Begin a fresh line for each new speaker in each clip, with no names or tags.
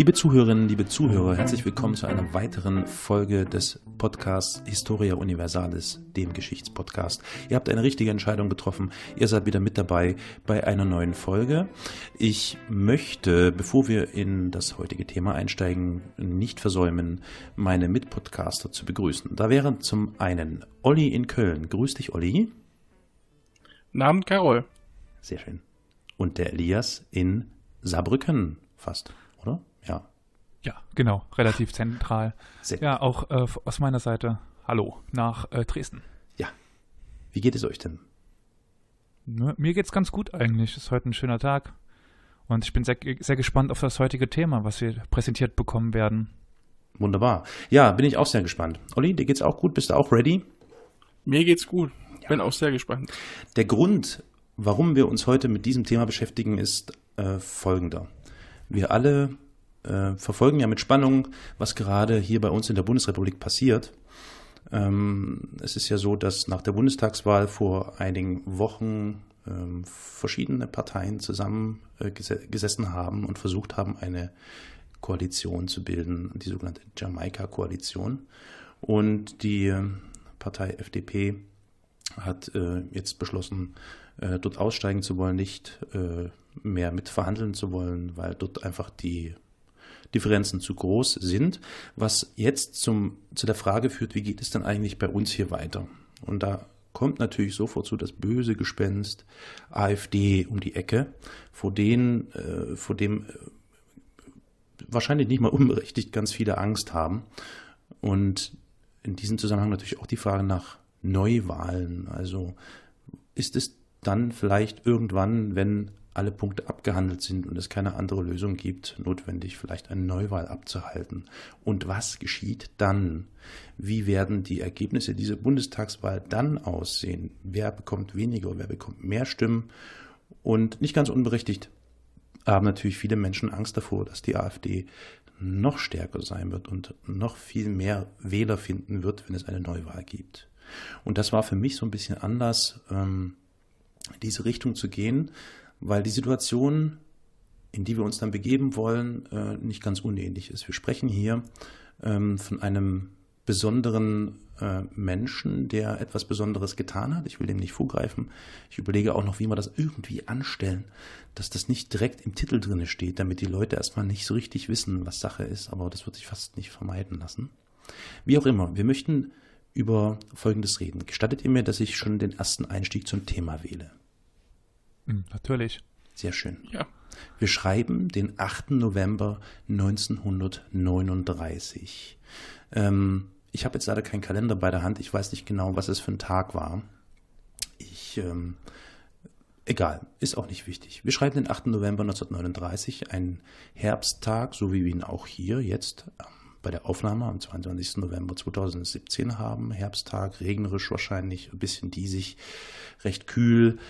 Liebe Zuhörerinnen, liebe Zuhörer, herzlich willkommen zu einer weiteren Folge des Podcasts Historia Universalis, dem Geschichtspodcast. Ihr habt eine richtige Entscheidung getroffen. Ihr seid wieder mit dabei bei einer neuen Folge. Ich möchte, bevor wir in das heutige Thema einsteigen, nicht versäumen, meine Mitpodcaster zu begrüßen. Da wären zum einen Olli in Köln. Grüß dich, Olli.
Namen Carol.
Sehr schön. Und der Elias in Saarbrücken fast? Ja.
Ja, genau, relativ zentral.
Sehr
ja, auch äh, aus meiner Seite Hallo nach äh, Dresden.
Ja. Wie geht es euch denn?
Ne, mir geht's ganz gut eigentlich. Es ist heute ein schöner Tag. Und ich bin sehr, sehr gespannt auf das heutige Thema, was wir präsentiert bekommen werden.
Wunderbar. Ja, bin ich auch sehr gespannt. Olli, dir geht's auch gut? Bist du auch ready?
Mir geht's gut. Bin auch sehr gespannt.
Der Grund, warum wir uns heute mit diesem Thema beschäftigen, ist äh, folgender. Wir alle äh, verfolgen ja mit Spannung, was gerade hier bei uns in der Bundesrepublik passiert. Ähm, es ist ja so, dass nach der Bundestagswahl vor einigen Wochen ähm, verschiedene Parteien zusammengesessen äh, haben und versucht haben, eine Koalition zu bilden, die sogenannte Jamaika-Koalition. Und die äh, Partei FDP hat äh, jetzt beschlossen, äh, dort aussteigen zu wollen, nicht äh, mehr mit verhandeln zu wollen, weil dort einfach die Differenzen zu groß sind, was jetzt zum, zu der Frage führt, wie geht es denn eigentlich bei uns hier weiter? Und da kommt natürlich sofort so das böse Gespenst AfD um die Ecke, vor, denen, äh, vor dem äh, wahrscheinlich nicht mal unberechtigt ganz viele Angst haben. Und in diesem Zusammenhang natürlich auch die Frage nach Neuwahlen. Also ist es dann vielleicht irgendwann, wenn alle Punkte abgehandelt sind und es keine andere Lösung gibt, notwendig, vielleicht eine Neuwahl abzuhalten. Und was geschieht dann? Wie werden die Ergebnisse dieser Bundestagswahl dann aussehen? Wer bekommt weniger, wer bekommt mehr Stimmen? Und nicht ganz unberechtigt haben natürlich viele Menschen Angst davor, dass die AfD noch stärker sein wird und noch viel mehr Wähler finden wird, wenn es eine Neuwahl gibt. Und das war für mich so ein bisschen anders, ähm, diese Richtung zu gehen, weil die Situation, in die wir uns dann begeben wollen, äh, nicht ganz unähnlich ist. Wir sprechen hier ähm, von einem besonderen äh, Menschen, der etwas Besonderes getan hat. Ich will dem nicht vorgreifen. Ich überlege auch noch, wie wir das irgendwie anstellen, dass das nicht direkt im Titel drin steht, damit die Leute erstmal nicht so richtig wissen, was Sache ist. Aber das wird sich fast nicht vermeiden lassen. Wie auch immer, wir möchten über Folgendes reden. Gestattet ihr mir, dass ich schon den ersten Einstieg zum Thema wähle?
Hm, natürlich.
Sehr schön.
Ja.
Wir schreiben den 8. November 1939. Ähm, ich habe jetzt leider keinen Kalender bei der Hand. Ich weiß nicht genau, was es für ein Tag war. Ich, ähm, egal, ist auch nicht wichtig. Wir schreiben den 8. November 1939, ein Herbsttag, so wie wir ihn auch hier jetzt ähm, bei der Aufnahme am 22. November 2017 haben. Herbsttag, regnerisch wahrscheinlich, ein bisschen diesig, recht kühl.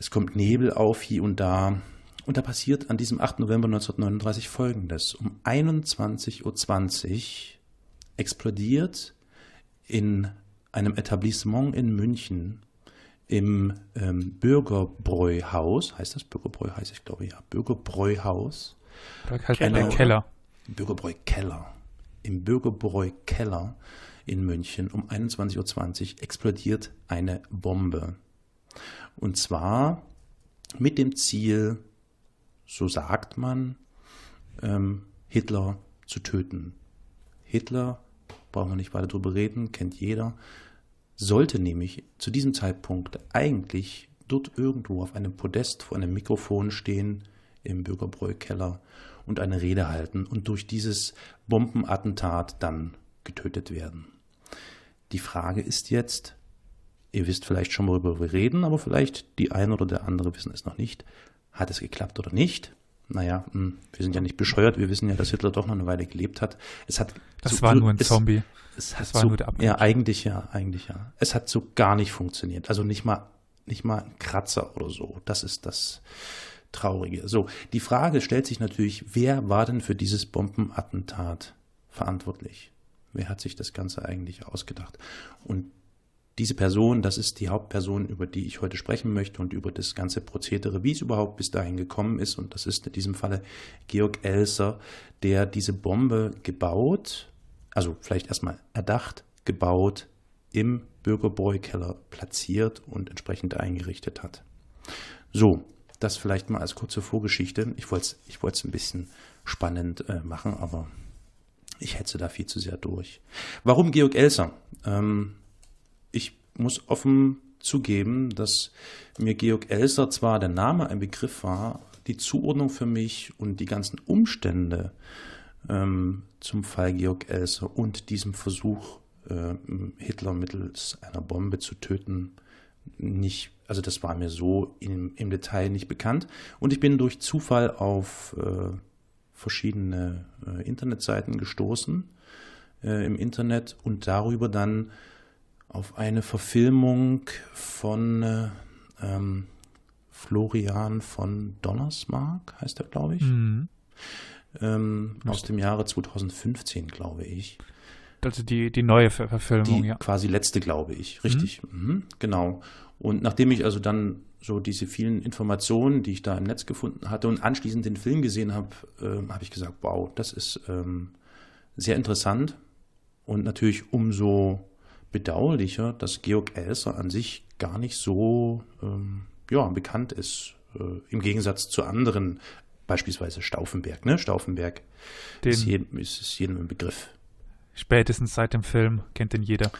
Es kommt Nebel auf hier und da. Und da passiert an diesem 8. November 1939 Folgendes. Um 21.20 Uhr explodiert in einem Etablissement in München im ähm, Bürgerbräuhaus, heißt das Bürgerbräu, heißt ich glaube ja, Bürgerbräuhaus.
Keller. Keller.
Bürgerbräu-Keller. Im Bürgerbräu-Keller in München um 21.20 Uhr explodiert eine Bombe. Und zwar mit dem Ziel, so sagt man, ähm, Hitler zu töten. Hitler, brauchen wir nicht weiter drüber reden, kennt jeder, sollte nämlich zu diesem Zeitpunkt eigentlich dort irgendwo auf einem Podest vor einem Mikrofon stehen im Bürgerbräu-Keller und eine Rede halten und durch dieses Bombenattentat dann getötet werden. Die Frage ist jetzt, Ihr wisst vielleicht schon, worüber wir reden, aber vielleicht die eine oder der andere wissen es noch nicht. Hat es geklappt oder nicht? Naja, hm, wir sind ja nicht bescheuert, wir wissen ja, dass Hitler doch noch eine Weile gelebt hat. Es hat
das so, war nur ein Zombie.
Es, es das war so, nur der Abgrund. Ja, eigentlich ja, eigentlich ja. Es hat so gar nicht funktioniert. Also nicht mal, nicht mal ein Kratzer oder so. Das ist das Traurige. So, die Frage stellt sich natürlich, wer war denn für dieses Bombenattentat verantwortlich? Wer hat sich das Ganze eigentlich ausgedacht? Und diese Person, das ist die Hauptperson, über die ich heute sprechen möchte und über das ganze Prozedere, wie es überhaupt bis dahin gekommen ist. Und das ist in diesem Falle Georg Elser, der diese Bombe gebaut, also vielleicht erstmal erdacht, gebaut, im Bürgerbräukeller platziert und entsprechend eingerichtet hat. So, das vielleicht mal als kurze Vorgeschichte. Ich wollte es ich ein bisschen spannend äh, machen, aber ich hetze da viel zu sehr durch. Warum Georg Elser? Ähm, ich muss offen zugeben, dass mir Georg Elser zwar der Name ein Begriff war, die Zuordnung für mich und die ganzen Umstände ähm, zum Fall Georg Elser und diesem Versuch, äh, Hitler mittels einer Bombe zu töten, nicht, also das war mir so im, im Detail nicht bekannt. Und ich bin durch Zufall auf äh, verschiedene äh, Internetseiten gestoßen äh, im Internet und darüber dann auf eine Verfilmung von äh, ähm, Florian von Donnersmark, heißt er, glaube ich. Mhm. Ähm, aus dem Jahre 2015, glaube ich.
Also die, die neue Ver Verfilmung,
die
ja.
Quasi letzte, glaube ich. Richtig. Mhm. Mhm, genau. Und nachdem ich also dann so diese vielen Informationen, die ich da im Netz gefunden hatte und anschließend den Film gesehen habe, äh, habe ich gesagt, wow, das ist ähm, sehr interessant und natürlich umso bedauerlicher, dass Georg Elser an sich gar nicht so ähm, ja, bekannt ist, äh, im Gegensatz zu anderen, beispielsweise Stauffenberg. Ne? Stauffenberg Den ist, jedem, ist, ist jedem ein Begriff.
Spätestens seit dem Film kennt ihn jeder.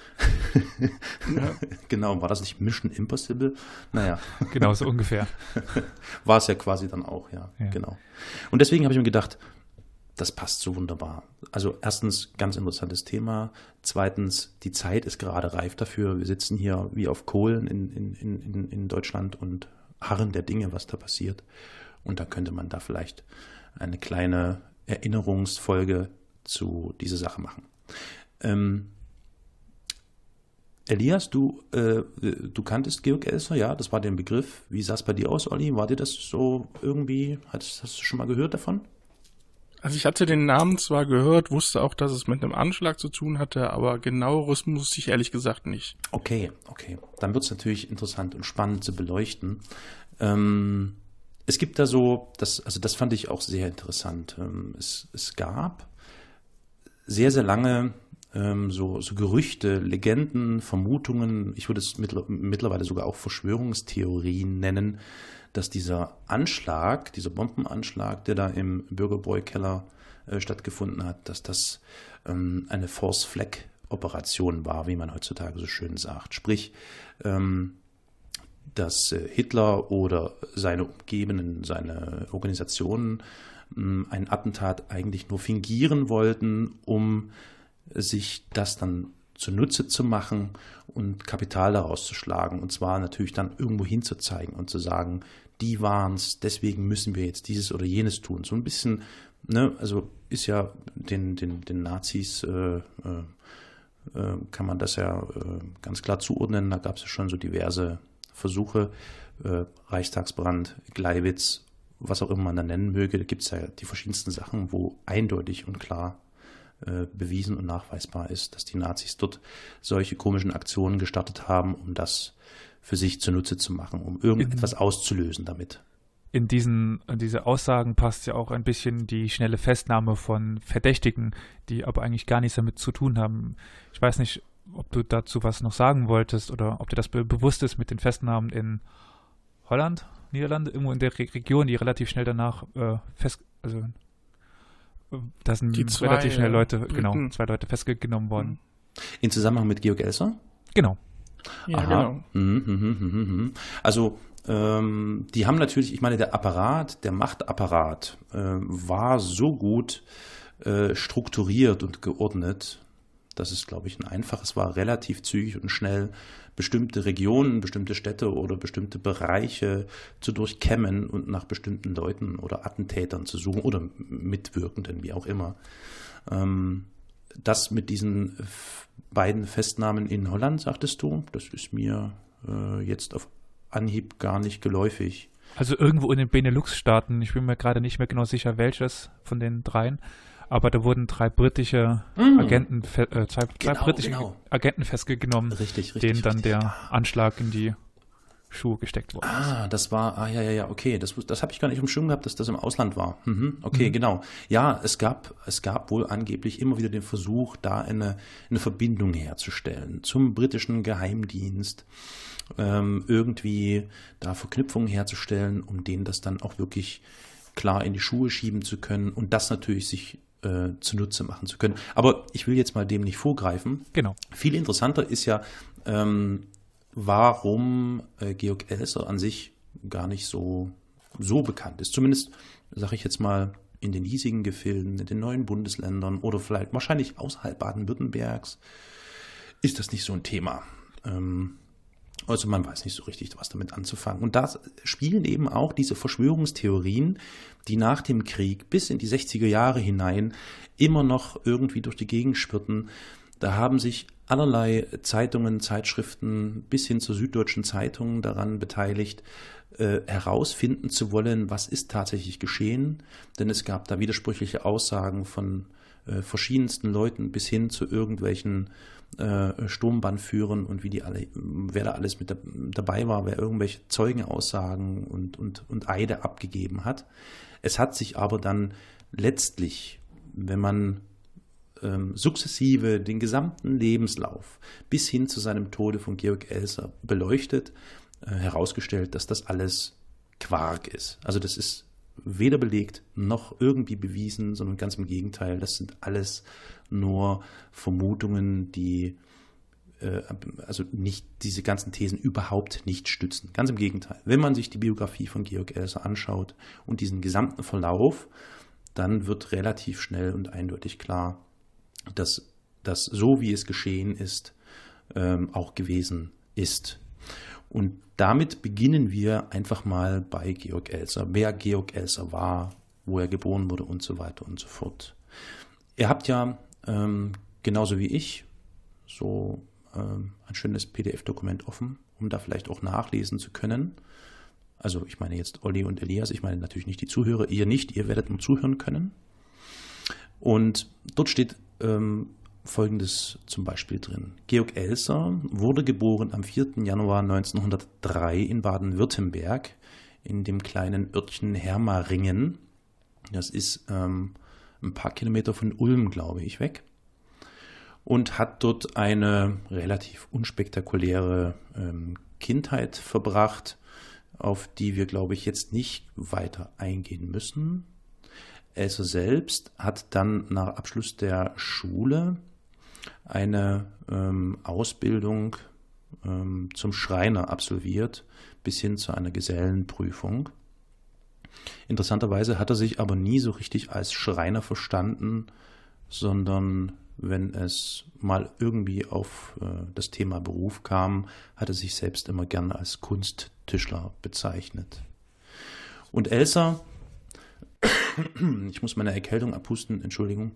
ja. Genau, war das nicht Mission Impossible? Naja.
Genau, so ungefähr.
War es ja quasi dann auch, ja. ja. Genau. Und deswegen habe ich mir gedacht, das passt so wunderbar. Also erstens, ganz interessantes Thema. Zweitens, die Zeit ist gerade reif dafür. Wir sitzen hier wie auf Kohlen in, in, in, in Deutschland und harren der Dinge, was da passiert. Und da könnte man da vielleicht eine kleine Erinnerungsfolge zu dieser Sache machen. Ähm, Elias, du, äh, du kanntest Georg Elser, ja, das war der Begriff. Wie sah es bei dir aus, Olli? War dir das so irgendwie, hast, hast du schon mal gehört davon?
Also ich hatte den Namen zwar gehört, wusste auch, dass es mit einem Anschlag zu tun hatte, aber genaueres musste ich ehrlich gesagt nicht.
Okay, okay. Dann wird es natürlich interessant und spannend zu beleuchten. Ähm, es gibt da so, das, also das fand ich auch sehr interessant. Ähm, es, es gab sehr, sehr lange ähm, so, so Gerüchte, Legenden, Vermutungen, ich würde es mittlerweile sogar auch Verschwörungstheorien nennen, dass dieser Anschlag, dieser Bombenanschlag, der da im Bürgerbräu-Keller äh, stattgefunden hat, dass das ähm, eine Force-Flag-Operation war, wie man heutzutage so schön sagt. Sprich, ähm, dass äh, Hitler oder seine Umgebenden, seine Organisationen ein Attentat eigentlich nur fingieren wollten, um sich das dann zunutze zu machen und Kapital daraus zu schlagen. Und zwar natürlich dann irgendwo hinzuzeigen und zu sagen, die waren es, deswegen müssen wir jetzt dieses oder jenes tun. So ein bisschen, ne, also ist ja den, den, den Nazis, äh, äh, äh kann man das ja äh, ganz klar zuordnen. Da gab es ja schon so diverse Versuche, äh, Reichstagsbrand, Gleiwitz was auch immer man da nennen möge, da gibt es ja die verschiedensten Sachen, wo eindeutig und klar äh, bewiesen und nachweisbar ist, dass die Nazis dort solche komischen Aktionen gestartet haben, um das für sich zunutze zu machen, um irgendetwas in, auszulösen damit.
In diesen in diese Aussagen passt ja auch ein bisschen die schnelle Festnahme von Verdächtigen, die aber eigentlich gar nichts damit zu tun haben. Ich weiß nicht, ob du dazu was noch sagen wolltest oder ob dir das be bewusst ist mit den Festnahmen in Holland, Niederlande, irgendwo in der Re Region, die relativ schnell danach äh, fest, also da sind die zwei, relativ schnell Leute, Briten. genau, zwei Leute festgenommen worden. Mhm.
In Zusammenhang mit Georg Elser?
Genau.
Ja, Aha. genau. Mhm,
mh, mh, mh, also ähm, die haben natürlich, ich meine, der Apparat, der Machtapparat äh, war so gut äh, strukturiert und geordnet, dass es, glaube ich, ein einfaches war, relativ zügig und schnell bestimmte Regionen, bestimmte Städte oder bestimmte Bereiche zu durchkämmen und nach bestimmten Leuten oder Attentätern zu suchen oder Mitwirkenden, wie auch immer. Ähm, das mit diesen beiden Festnahmen in Holland, sagtest du, das ist mir äh, jetzt auf Anhieb gar nicht geläufig.
Also irgendwo in den Benelux-Staaten, ich bin mir gerade nicht mehr genau sicher, welches von den dreien, aber da wurden drei britische mm. Agenten, äh, zwei, genau, drei britische genau. Agenten festgenommen,
richtig, richtig,
denen dann der Anschlag in die Schuhe gesteckt worden
Ah, das war, ah ja, ja, ja, okay, das, das habe ich gar nicht im Schirm gehabt, dass das im Ausland war. Mhm, okay, mhm. genau. Ja, es gab, es gab wohl angeblich immer wieder den Versuch, da eine, eine Verbindung herzustellen zum britischen Geheimdienst, ähm, irgendwie da Verknüpfungen herzustellen, um denen das dann auch wirklich klar in die Schuhe schieben zu können und das natürlich sich äh, zunutze machen zu können. Aber ich will jetzt mal dem nicht vorgreifen.
Genau.
Viel interessanter ist ja, ähm, warum äh, Georg Elser an sich gar nicht so, so bekannt ist. Zumindest, sage ich jetzt mal, in den hiesigen Gefilden, in den neuen Bundesländern oder vielleicht wahrscheinlich außerhalb Baden-Württembergs ist das nicht so ein Thema. Ähm, also man weiß nicht so richtig, was damit anzufangen. Und da spielen eben auch diese Verschwörungstheorien, die nach dem Krieg bis in die 60er Jahre hinein immer noch irgendwie durch die Gegend spürten. Da haben sich allerlei Zeitungen, Zeitschriften bis hin zur Süddeutschen Zeitung daran beteiligt, äh, herausfinden zu wollen, was ist tatsächlich geschehen. Denn es gab da widersprüchliche Aussagen von äh, verschiedensten Leuten bis hin zu irgendwelchen äh, Sturmbannführern und wie die alle, wer da alles mit da, dabei war, wer irgendwelche Zeugenaussagen und, und, und Eide abgegeben hat. Es hat sich aber dann letztlich, wenn man ähm, sukzessive den gesamten Lebenslauf bis hin zu seinem Tode von Georg Elser beleuchtet, äh, herausgestellt, dass das alles Quark ist. Also das ist weder belegt noch irgendwie bewiesen, sondern ganz im Gegenteil, das sind alles nur Vermutungen, die äh, also nicht diese ganzen Thesen überhaupt nicht stützen. Ganz im Gegenteil. Wenn man sich die Biografie von Georg Elser anschaut und diesen gesamten Verlauf, dann wird relativ schnell und eindeutig klar, dass das so, wie es geschehen ist, ähm, auch gewesen ist. Und damit beginnen wir einfach mal bei Georg Elser. Wer Georg Elser war, wo er geboren wurde und so weiter und so fort. Ihr habt ja ähm, genauso wie ich so ähm, ein schönes PDF-Dokument offen, um da vielleicht auch nachlesen zu können. Also ich meine jetzt Olli und Elias, ich meine natürlich nicht die Zuhörer, ihr nicht, ihr werdet nur zuhören können. Und dort steht ähm, Folgendes zum Beispiel drin. Georg Elser wurde geboren am 4. Januar 1903 in Baden-Württemberg in dem kleinen Örtchen Hermaringen. Das ist ähm, ein paar Kilometer von Ulm, glaube ich, weg. Und hat dort eine relativ unspektakuläre ähm, Kindheit verbracht, auf die wir, glaube ich, jetzt nicht weiter eingehen müssen. Elsa selbst hat dann nach Abschluss der Schule eine ähm, Ausbildung ähm, zum Schreiner absolviert, bis hin zu einer Gesellenprüfung. Interessanterweise hat er sich aber nie so richtig als Schreiner verstanden, sondern wenn es mal irgendwie auf äh, das Thema Beruf kam, hat er sich selbst immer gerne als Kunsttischler bezeichnet. Und Elsa ich muss meine Erkältung abhusten, Entschuldigung.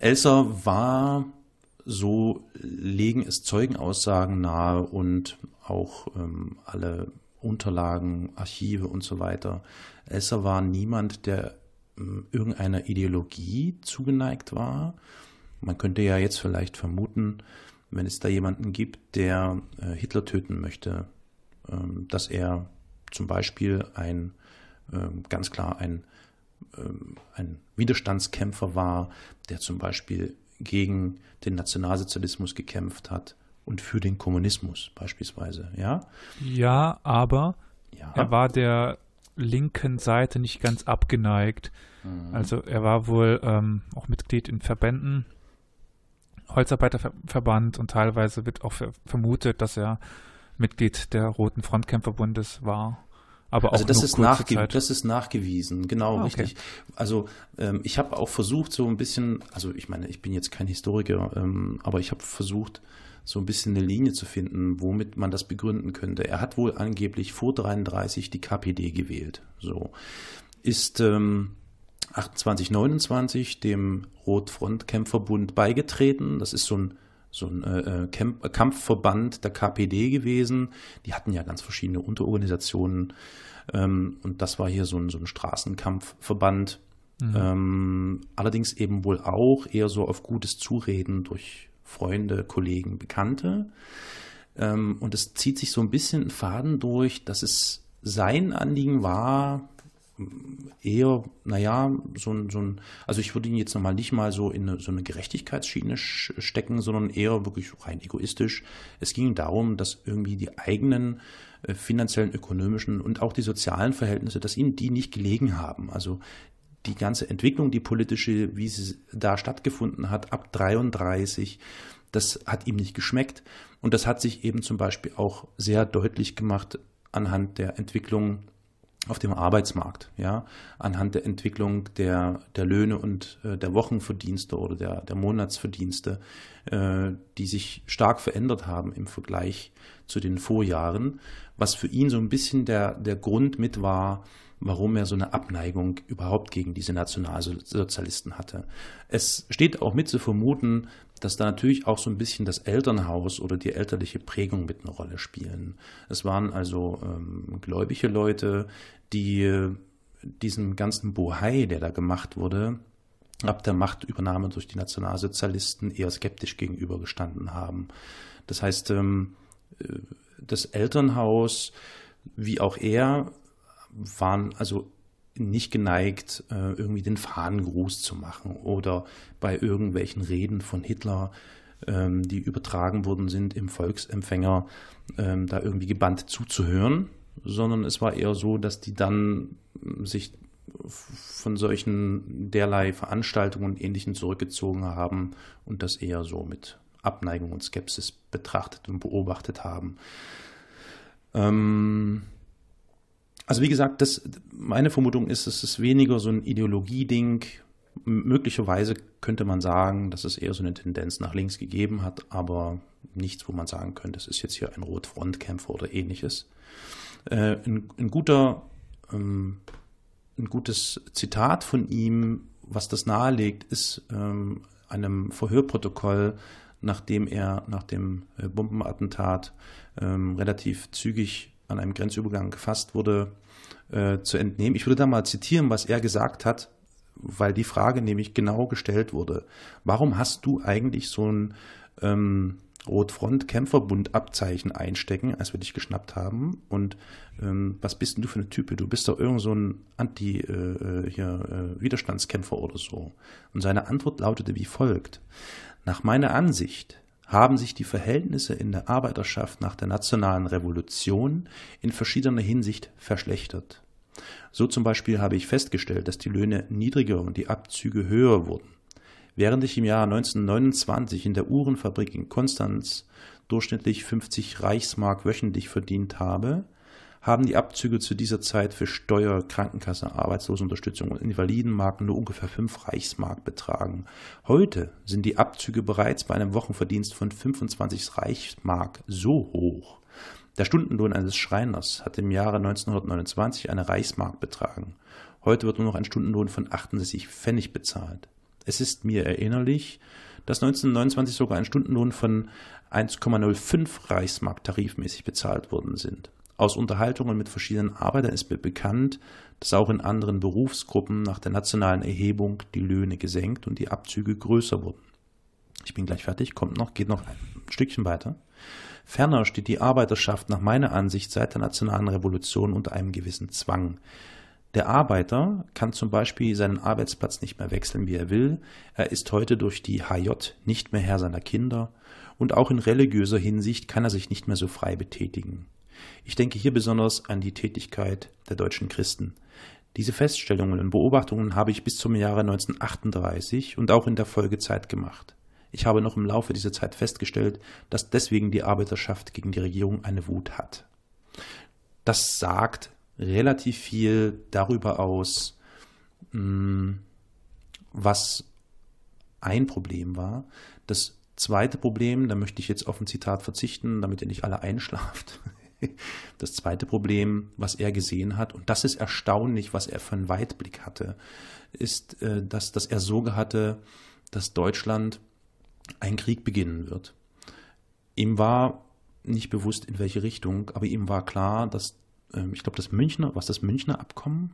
Elsa war, so legen es Zeugenaussagen nahe und auch ähm, alle Unterlagen, Archive und so weiter. Elsa war niemand, der ähm, irgendeiner Ideologie zugeneigt war. Man könnte ja jetzt vielleicht vermuten, wenn es da jemanden gibt, der äh, Hitler töten möchte, ähm, dass er zum Beispiel ein ähm, ganz klar ein, ein Widerstandskämpfer war, der zum Beispiel gegen den Nationalsozialismus gekämpft hat und für den Kommunismus beispielsweise, ja?
Ja, aber ja. er war der linken Seite nicht ganz abgeneigt. Mhm. Also er war wohl ähm, auch Mitglied in Verbänden, Holzarbeiterverband und teilweise wird auch vermutet, dass er Mitglied der Roten Frontkämpferbundes war. Aber
also
auch
das ist, nachge das ist nachgewiesen, genau, ah, okay. richtig. Also ähm, ich habe auch versucht, so ein bisschen, also ich meine, ich bin jetzt kein Historiker, ähm, aber ich habe versucht, so ein bisschen eine Linie zu finden, womit man das begründen könnte. Er hat wohl angeblich vor 33 die KPD gewählt. So ist ähm, 28, 29 dem Rotfrontkämpferbund beigetreten. Das ist so ein so ein äh, Camp Kampfverband der KPD gewesen. Die hatten ja ganz verschiedene Unterorganisationen ähm, und das war hier so ein, so ein Straßenkampfverband. Mhm. Ähm, allerdings eben wohl auch eher so auf gutes Zureden durch Freunde, Kollegen, Bekannte. Ähm, und es zieht sich so ein bisschen ein Faden durch, dass es sein Anliegen war, eher, naja, so ein, so ein, also ich würde ihn jetzt nochmal nicht mal so in eine, so eine Gerechtigkeitsschiene stecken, sondern eher wirklich rein egoistisch. Es ging darum, dass irgendwie die eigenen äh, finanziellen, ökonomischen und auch die sozialen Verhältnisse, dass ihnen die nicht gelegen haben. Also die ganze Entwicklung, die politische, wie sie da stattgefunden hat, ab 33, das hat ihm nicht geschmeckt. Und das hat sich eben zum Beispiel auch sehr deutlich gemacht anhand der Entwicklung auf dem Arbeitsmarkt, ja, anhand der Entwicklung der, der Löhne und äh, der Wochenverdienste oder der, der Monatsverdienste, äh, die sich stark verändert haben im Vergleich zu den Vorjahren, was für ihn so ein bisschen der, der Grund mit war, warum er so eine Abneigung überhaupt gegen diese Nationalsozialisten hatte. Es steht auch mit zu vermuten, dass da natürlich auch so ein bisschen das Elternhaus oder die elterliche Prägung mit eine Rolle spielen. Es waren also ähm, gläubige Leute, die äh, diesen ganzen Bohai, der da gemacht wurde, ab der Machtübernahme durch die Nationalsozialisten eher skeptisch gegenübergestanden haben. Das heißt, ähm, äh, das Elternhaus wie auch er waren also nicht geneigt, äh, irgendwie den Fahnengruß zu machen oder bei irgendwelchen Reden von Hitler, ähm, die übertragen worden sind im Volksempfänger, ähm, da irgendwie gebannt zuzuhören, sondern es war eher so, dass die dann sich von solchen derlei Veranstaltungen und Ähnlichem zurückgezogen haben und das eher so mit Abneigung und Skepsis betrachtet und beobachtet haben. Ähm, also wie gesagt, das, meine Vermutung ist, es ist weniger so ein Ideologieding. Möglicherweise könnte man sagen, dass es eher so eine Tendenz nach links gegeben hat, aber nichts, wo man sagen könnte, es ist jetzt hier ein Rotfrontkämpfer oder ähnliches. Äh, ein, ein, guter, ähm, ein gutes Zitat von ihm, was das nahelegt, ist ähm, einem Verhörprotokoll, nachdem er nach dem äh, Bombenattentat ähm, relativ zügig an einem Grenzübergang gefasst wurde, äh, zu entnehmen. Ich würde da mal zitieren, was er gesagt hat, weil die Frage nämlich genau gestellt wurde. Warum hast du eigentlich so ein ähm, Rotfront-Kämpferbund-Abzeichen einstecken, als wir dich geschnappt haben? Und ähm, was bist denn du für eine Type? Du bist doch irgend so ein Anti-Widerstandskämpfer äh, äh, oder so. Und seine Antwort lautete wie folgt. Nach meiner Ansicht haben sich die Verhältnisse in der Arbeiterschaft nach der nationalen Revolution in verschiedener Hinsicht verschlechtert. So zum Beispiel habe ich festgestellt, dass die Löhne niedriger und die Abzüge höher wurden. Während ich im Jahr 1929 in der Uhrenfabrik in Konstanz durchschnittlich 50 Reichsmark wöchentlich verdient habe, haben die Abzüge zu dieser Zeit für Steuer, Krankenkasse, Arbeitslosenunterstützung und Invalidenmarken nur ungefähr 5 Reichsmark betragen. Heute sind die Abzüge bereits bei einem Wochenverdienst von 25 Reichsmark so hoch. Der Stundenlohn eines Schreiners hat im Jahre 1929 eine Reichsmark betragen. Heute wird nur noch ein Stundenlohn von 68 Pfennig bezahlt. Es ist mir erinnerlich, dass 1929 sogar ein Stundenlohn von 1,05 Reichsmark tarifmäßig bezahlt worden sind. Aus Unterhaltungen mit verschiedenen Arbeitern ist mir bekannt, dass auch in anderen Berufsgruppen nach der nationalen Erhebung die Löhne gesenkt und die Abzüge größer wurden. Ich bin gleich fertig, kommt noch, geht noch ein Stückchen weiter. Ferner steht die Arbeiterschaft nach meiner Ansicht seit der nationalen Revolution unter einem gewissen Zwang. Der Arbeiter kann zum Beispiel seinen Arbeitsplatz nicht mehr wechseln, wie er will. Er ist heute durch die HJ nicht mehr Herr seiner Kinder und auch in religiöser Hinsicht kann er sich nicht mehr so frei betätigen. Ich denke hier besonders an die Tätigkeit der deutschen Christen. Diese Feststellungen und Beobachtungen habe ich bis zum Jahre 1938 und auch in der Folgezeit gemacht. Ich habe noch im Laufe dieser Zeit festgestellt, dass deswegen die Arbeiterschaft gegen die Regierung eine Wut hat. Das sagt relativ viel darüber aus, hm, was ein Problem war. Das zweite Problem, da möchte ich jetzt auf ein Zitat verzichten, damit ihr nicht alle einschlaft, Das zweite Problem, was er gesehen hat, und das ist erstaunlich, was er für einen Weitblick hatte, ist, äh, dass das er Sorge hatte, dass Deutschland einen Krieg beginnen wird. Ihm war nicht bewusst, in welche Richtung, aber ihm war klar, dass, ähm, ich glaube, das Münchner, was das Münchner Abkommen,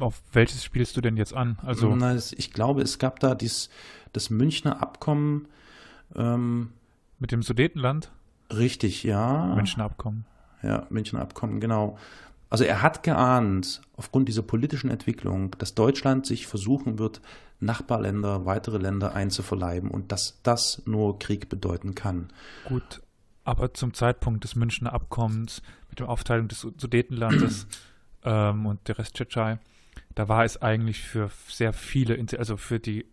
Auf welches spielst du denn jetzt an? Also
Na, ich glaube, es gab da dies, das Münchner Abkommen. Ähm,
mit dem Sudetenland,
richtig, ja.
Münchner Abkommen.
Ja, Münchner Abkommen, genau. Also er hat geahnt, aufgrund dieser politischen Entwicklung, dass Deutschland sich versuchen wird, Nachbarländer, weitere Länder einzuverleiben und dass das nur Krieg bedeuten kann.
Gut, aber zum Zeitpunkt des Münchner Abkommens mit der Aufteilung des Sudetenlandes ähm, und der Rest Tschetschei, da war es eigentlich für sehr viele, also für die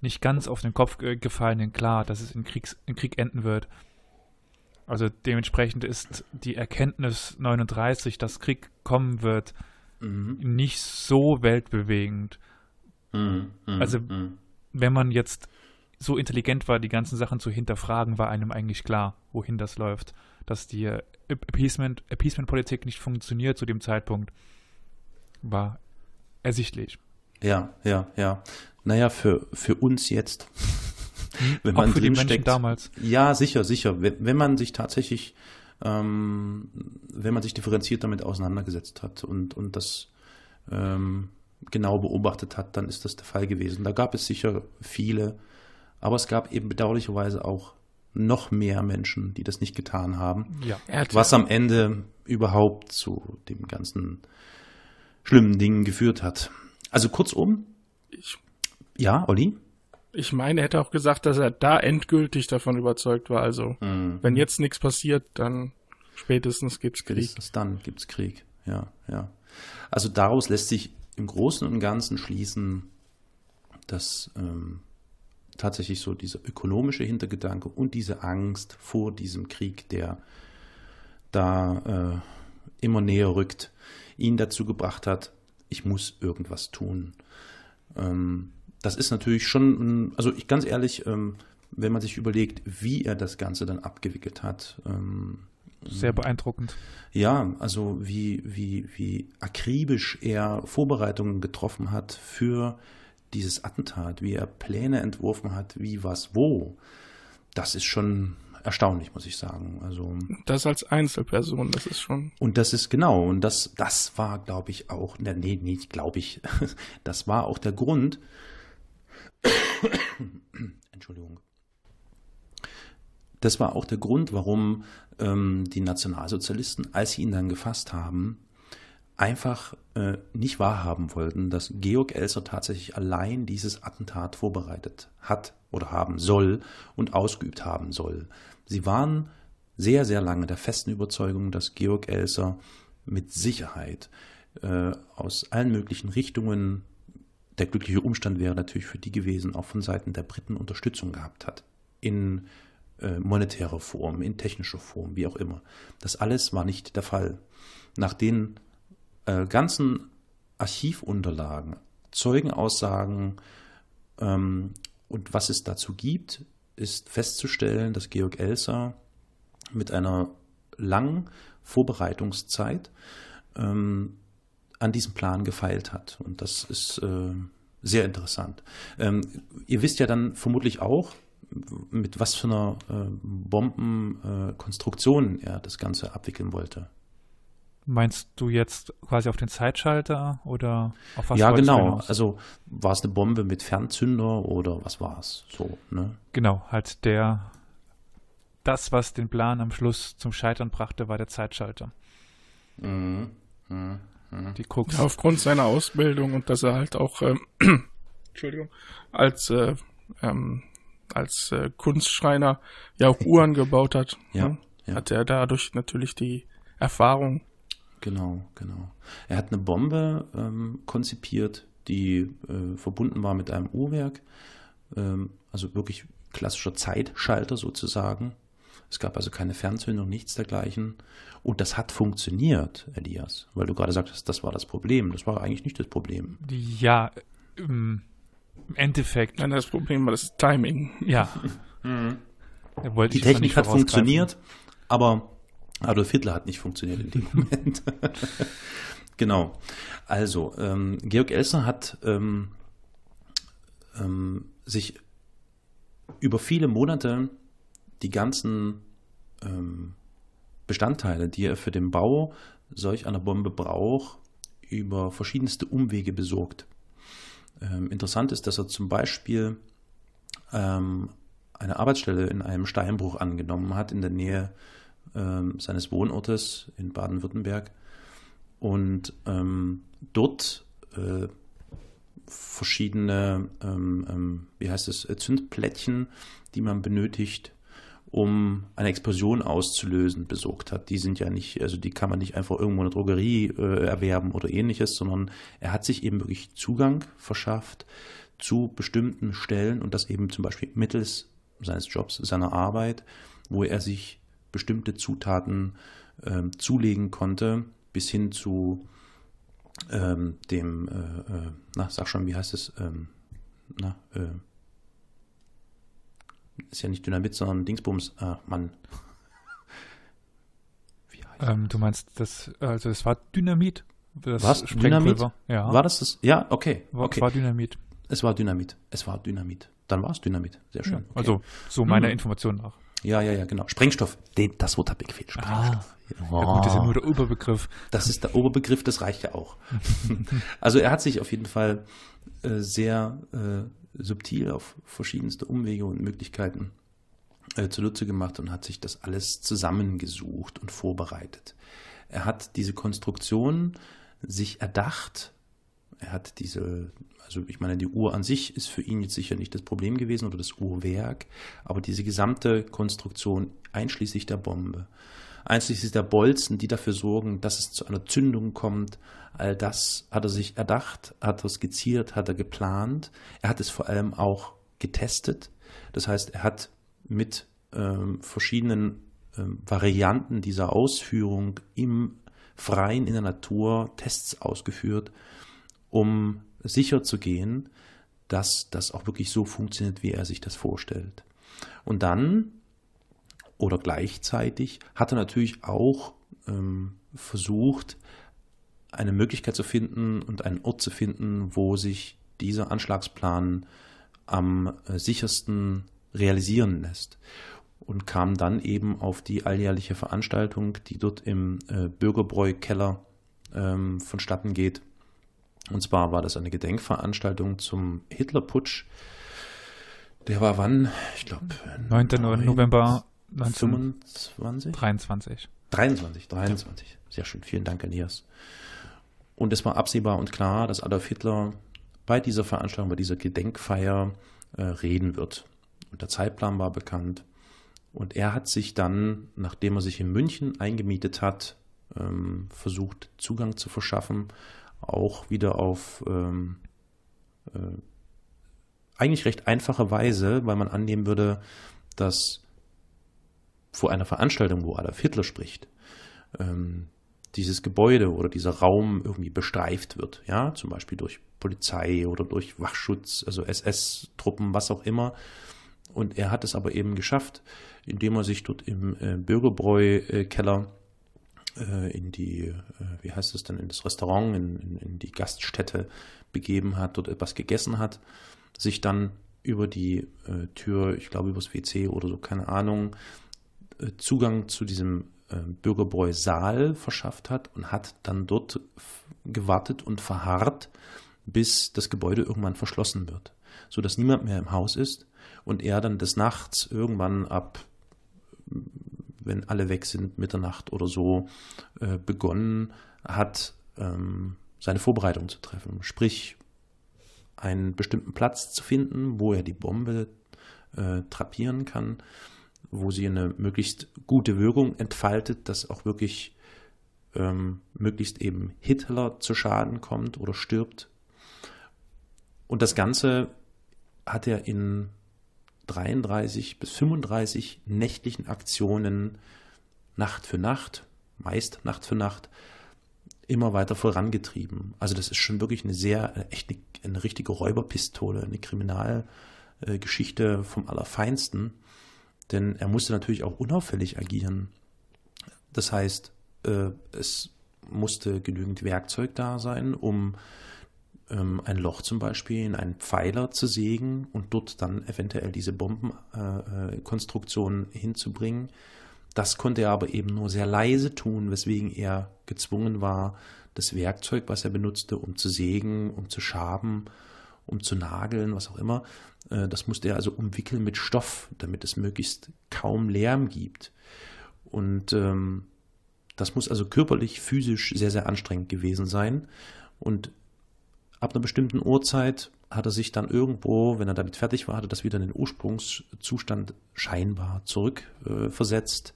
nicht ganz auf den Kopf ge- gefallenen klar, dass es in, Kriegs, in Krieg enden wird. Also dementsprechend ist die Erkenntnis 39, dass Krieg kommen wird,
Mhm.
nicht so weltbewegend.
Mhm. Mhm.
Also-
mhm.
wenn man jetzt so intelligent war, die ganzen Sachen zu hinterfragen, war einem eigentlich klar, wohin das läuft. Dass die äh, Appeasement- Appeasement-Politik nicht funktioniert zu dem Zeitpunkt, war ersichtlich.
ja, ja, ja. Naja, für, für uns jetzt, wenn
Auch
man
für die Menschen
drinsteckt,
damals.
Ja, sicher, sicher. Wenn, wenn man sich tatsächlich, ähm, wenn man sich differenziert damit auseinandergesetzt hat und, und das ähm, genau beobachtet hat, dann ist das der Fall gewesen. Da gab es sicher viele, aber es gab eben bedauerlicherweise auch noch mehr Menschen, die das nicht getan haben,
Ja.
Er hat
was am Ende überhaupt zu dem ganzen schlimmen Dingen geführt hat. Also kurzum,
Ich,
ja, Olli?
Ich meine, er hätte auch gesagt, dass er da endgültig davon überzeugt war. Also,
Mhm.
wenn jetzt nichts passiert, dann spätestens gibt's Krieg.
Spätestens dann gibt es Krieg. Ja, ja. Also daraus lässt sich im Großen und Ganzen schließen, dass ähm, tatsächlich so dieser ökonomische Hintergedanke und diese Angst vor diesem Krieg, der da äh, immer näher rückt, ihn dazu gebracht hat, ich muss irgendwas tun. Ähm, das ist natürlich schon, also ich ganz ehrlich, ähm, wenn man sich überlegt, wie er das Ganze dann abgewickelt hat, ähm,
Sehr beeindruckend.
ja, also wie, wie, wie akribisch er Vorbereitungen getroffen hat für dieses Attentat, wie er Pläne entworfen hat, wie was wo. Das ist schon erstaunlich, muss ich sagen. Also,
Das als Einzelperson, das ist schon.
und das ist genau, und das, das war, glaube ich, auch, ne, nee, nicht glaube ich, das war auch der Grund, Entschuldigung, das war auch der Grund, warum ähm, die Nationalsozialisten, als sie ihn dann gefasst haben, einfach äh, nicht wahrhaben wollten, dass Georg Elser tatsächlich allein dieses Attentat vorbereitet hat oder haben soll und ausgeübt haben soll. Sie waren sehr, sehr lange der festen Überzeugung, dass Georg Elser mit Sicherheit äh, aus allen möglichen Richtungen, der glückliche Umstand wäre natürlich für die gewesen, auch von Seiten der Briten Unterstützung gehabt hat. In äh, monetärer Form, in technischer Form, wie auch immer. Das alles war nicht der Fall. Nach den äh, ganzen Archivunterlagen, Zeugenaussagen ähm, und was es dazu gibt, ist festzustellen, dass Georg Elser mit einer langen Vorbereitungszeit ähm, an diesem Plan gefeilt hat. Und das ist äh, sehr interessant. Ähm, ihr wisst ja dann vermutlich auch, mit was für einer äh, Bombenkonstruktion er das Ganze abwickeln wollte.
Meinst du jetzt quasi auf den Zeitschalter oder auf was
ja, genau. Also war es eine Bombe mit Fernzünder oder was war es? So, ne?
Genau, halt der, das, was den Plan am Schluss zum Scheitern brachte, war der Zeitschalter.
Mhm.
Die Krux.
Ja, aufgrund seiner Ausbildung und dass er halt auch, ähm, Entschuldigung, als, äh, ähm, als äh, Kunstschreiner ja auch Uhren gebaut hat,
Ja,
ne?
ja.
hat er dadurch natürlich die Erfahrung.
Genau, genau. Er hat eine Bombe ähm, konzipiert, die äh, verbunden war mit einem Uhrwerk, ähm, also wirklich klassischer Zeitschalter sozusagen. Es gab also keine Fernzündung, nichts dergleichen. Und das hat funktioniert, Elias, weil du gerade sagtest, das war das Problem. Das war eigentlich nicht das Problem.
Ja, im Endeffekt,
Nein, das Problem war das Timing.
ja. Wollte
Die Technik hat funktioniert, aber Adolf Hitler hat nicht funktioniert in dem Moment. genau. Also, ähm, Georg Elser hat ähm, ähm, sich über viele Monate die ganzen ähm, Bestandteile, die er für den Bau solch einer Bombe braucht, über verschiedenste Umwege besorgt. Ähm, interessant ist, dass er zum Beispiel ähm, eine Arbeitsstelle in einem Steinbruch angenommen hat in der Nähe ähm, seines Wohnortes in Baden-Württemberg und ähm, dort äh, verschiedene, ähm, ähm, wie heißt es, Zündplättchen, die man benötigt, um eine Explosion auszulösen, besorgt hat. Die sind ja nicht, also die kann man nicht einfach irgendwo in der Drogerie äh, erwerben oder ähnliches, sondern er hat sich eben wirklich Zugang verschafft zu bestimmten Stellen und das eben zum Beispiel mittels seines Jobs, seiner Arbeit, wo er sich bestimmte Zutaten äh, zulegen konnte, bis hin zu ähm, dem, äh, äh, na, sag schon, wie heißt es, ähm, na, äh, ist ja nicht Dynamit, sondern Dingsbums, ah, Mann.
Ähm, du meinst, das, also es war Dynamit?
Das Was? Dynamit?
Ja.
War das das? Ja, okay.
War,
okay.
war Dynamit.
Es war Dynamit. Es war Dynamit. Dann war es Dynamit. Sehr schön. Ja,
also okay. so meiner hm. Information nach.
Ja, ja, ja, genau. Sprengstoff. Den, das Wort habe ich gefehlt.
Sprengstoff. Ah, oh. ja, gut, das ist ja nur der Oberbegriff.
Das ist der Oberbegriff, das reicht ja auch. also er hat sich auf jeden Fall äh, sehr äh, subtil auf verschiedenste Umwege und Möglichkeiten äh, zunutze gemacht und hat sich das alles zusammengesucht und vorbereitet. Er hat diese Konstruktion sich erdacht. Er hat diese also ich meine, die Uhr an sich ist für ihn jetzt sicher nicht das Problem gewesen oder das Uhrwerk, aber diese gesamte Konstruktion einschließlich der Bombe, einschließlich der Bolzen, die dafür sorgen, dass es zu einer Zündung kommt, all das hat er sich erdacht, hat er skizziert, hat er geplant. Er hat es vor allem auch getestet. Das heißt, er hat mit ähm, verschiedenen ähm, Varianten dieser Ausführung im Freien, in der Natur Tests ausgeführt, um sicher zu gehen, dass das auch wirklich so funktioniert, wie er sich das vorstellt. Und dann oder gleichzeitig hat er natürlich auch ähm, versucht, eine Möglichkeit zu finden und einen Ort zu finden, wo sich dieser Anschlagsplan am äh, sichersten realisieren lässt. Und kam dann eben auf die alljährliche Veranstaltung, die dort im äh, Bürgerbräu-Keller ähm, vonstatten geht, und zwar war das eine Gedenkveranstaltung zum Hitlerputsch. Der war wann? Ich glaube.
9. 9. November
1925?
23.
23, 23. Ja. Sehr schön. Vielen Dank, Elias. Und es war absehbar und klar, dass Adolf Hitler bei dieser Veranstaltung, bei dieser Gedenkfeier äh, reden wird. Und der Zeitplan war bekannt. Und er hat sich dann, nachdem er sich in München eingemietet hat, ähm, versucht, Zugang zu verschaffen auch wieder auf ähm, äh, eigentlich recht einfache Weise, weil man annehmen würde, dass vor einer Veranstaltung, wo Adolf Hitler spricht, ähm, dieses Gebäude oder dieser Raum irgendwie bestreift wird, ja, zum Beispiel durch Polizei oder durch Wachschutz, also SS-Truppen, was auch immer. Und er hat es aber eben geschafft, indem er sich dort im äh, Bürgerbräu-Keller äh, in die, äh, wie heißt es denn, in das Restaurant, in, in, in, die Gaststätte begeben hat, dort etwas gegessen hat, sich dann über die äh, Tür, ich glaube übers WC oder so, keine Ahnung, Zugang zu diesem äh, Bürgerbräu-Saal verschafft hat und hat dann dort gewartet und verharrt, bis das Gebäude irgendwann verschlossen wird, sodass niemand mehr im Haus ist und er dann des Nachts irgendwann ab wenn alle weg sind, Mitternacht oder so, äh, begonnen hat, ähm, seine Vorbereitung zu treffen. Sprich, einen bestimmten Platz zu finden, wo er die Bombe äh, trapieren kann, wo sie eine möglichst gute Wirkung entfaltet, dass auch wirklich ähm, möglichst eben Hitler zu Schaden kommt oder stirbt. Und das Ganze hat er in 33 bis 35 nächtlichen Aktionen Nacht für Nacht, meist Nacht für Nacht, immer weiter vorangetrieben. Also das ist schon wirklich eine sehr, echt eine, eine richtige Räuberpistole, eine Kriminalgeschichte vom Allerfeinsten. Denn er musste natürlich auch unauffällig agieren. Das heißt, äh, es musste genügend Werkzeug da sein, um ähm, ein Loch zum Beispiel in einen Pfeiler zu sägen und dort dann eventuell diese Bombenkonstruktion äh, hinzubringen. Das konnte er aber eben nur sehr leise tun, weswegen er gezwungen war, das Werkzeug, was er benutzte, um zu sägen, um zu schaben, um zu nageln, was auch immer, äh, das musste er also umwickeln mit Stoff, damit es möglichst kaum Lärm gibt. Und ähm, das muss also körperlich, physisch sehr, sehr anstrengend gewesen sein. Und ab einer bestimmten Uhrzeit hat er sich dann irgendwo, wenn er damit fertig war, hat er das wieder in den Ursprungszustand scheinbar zurückversetzt,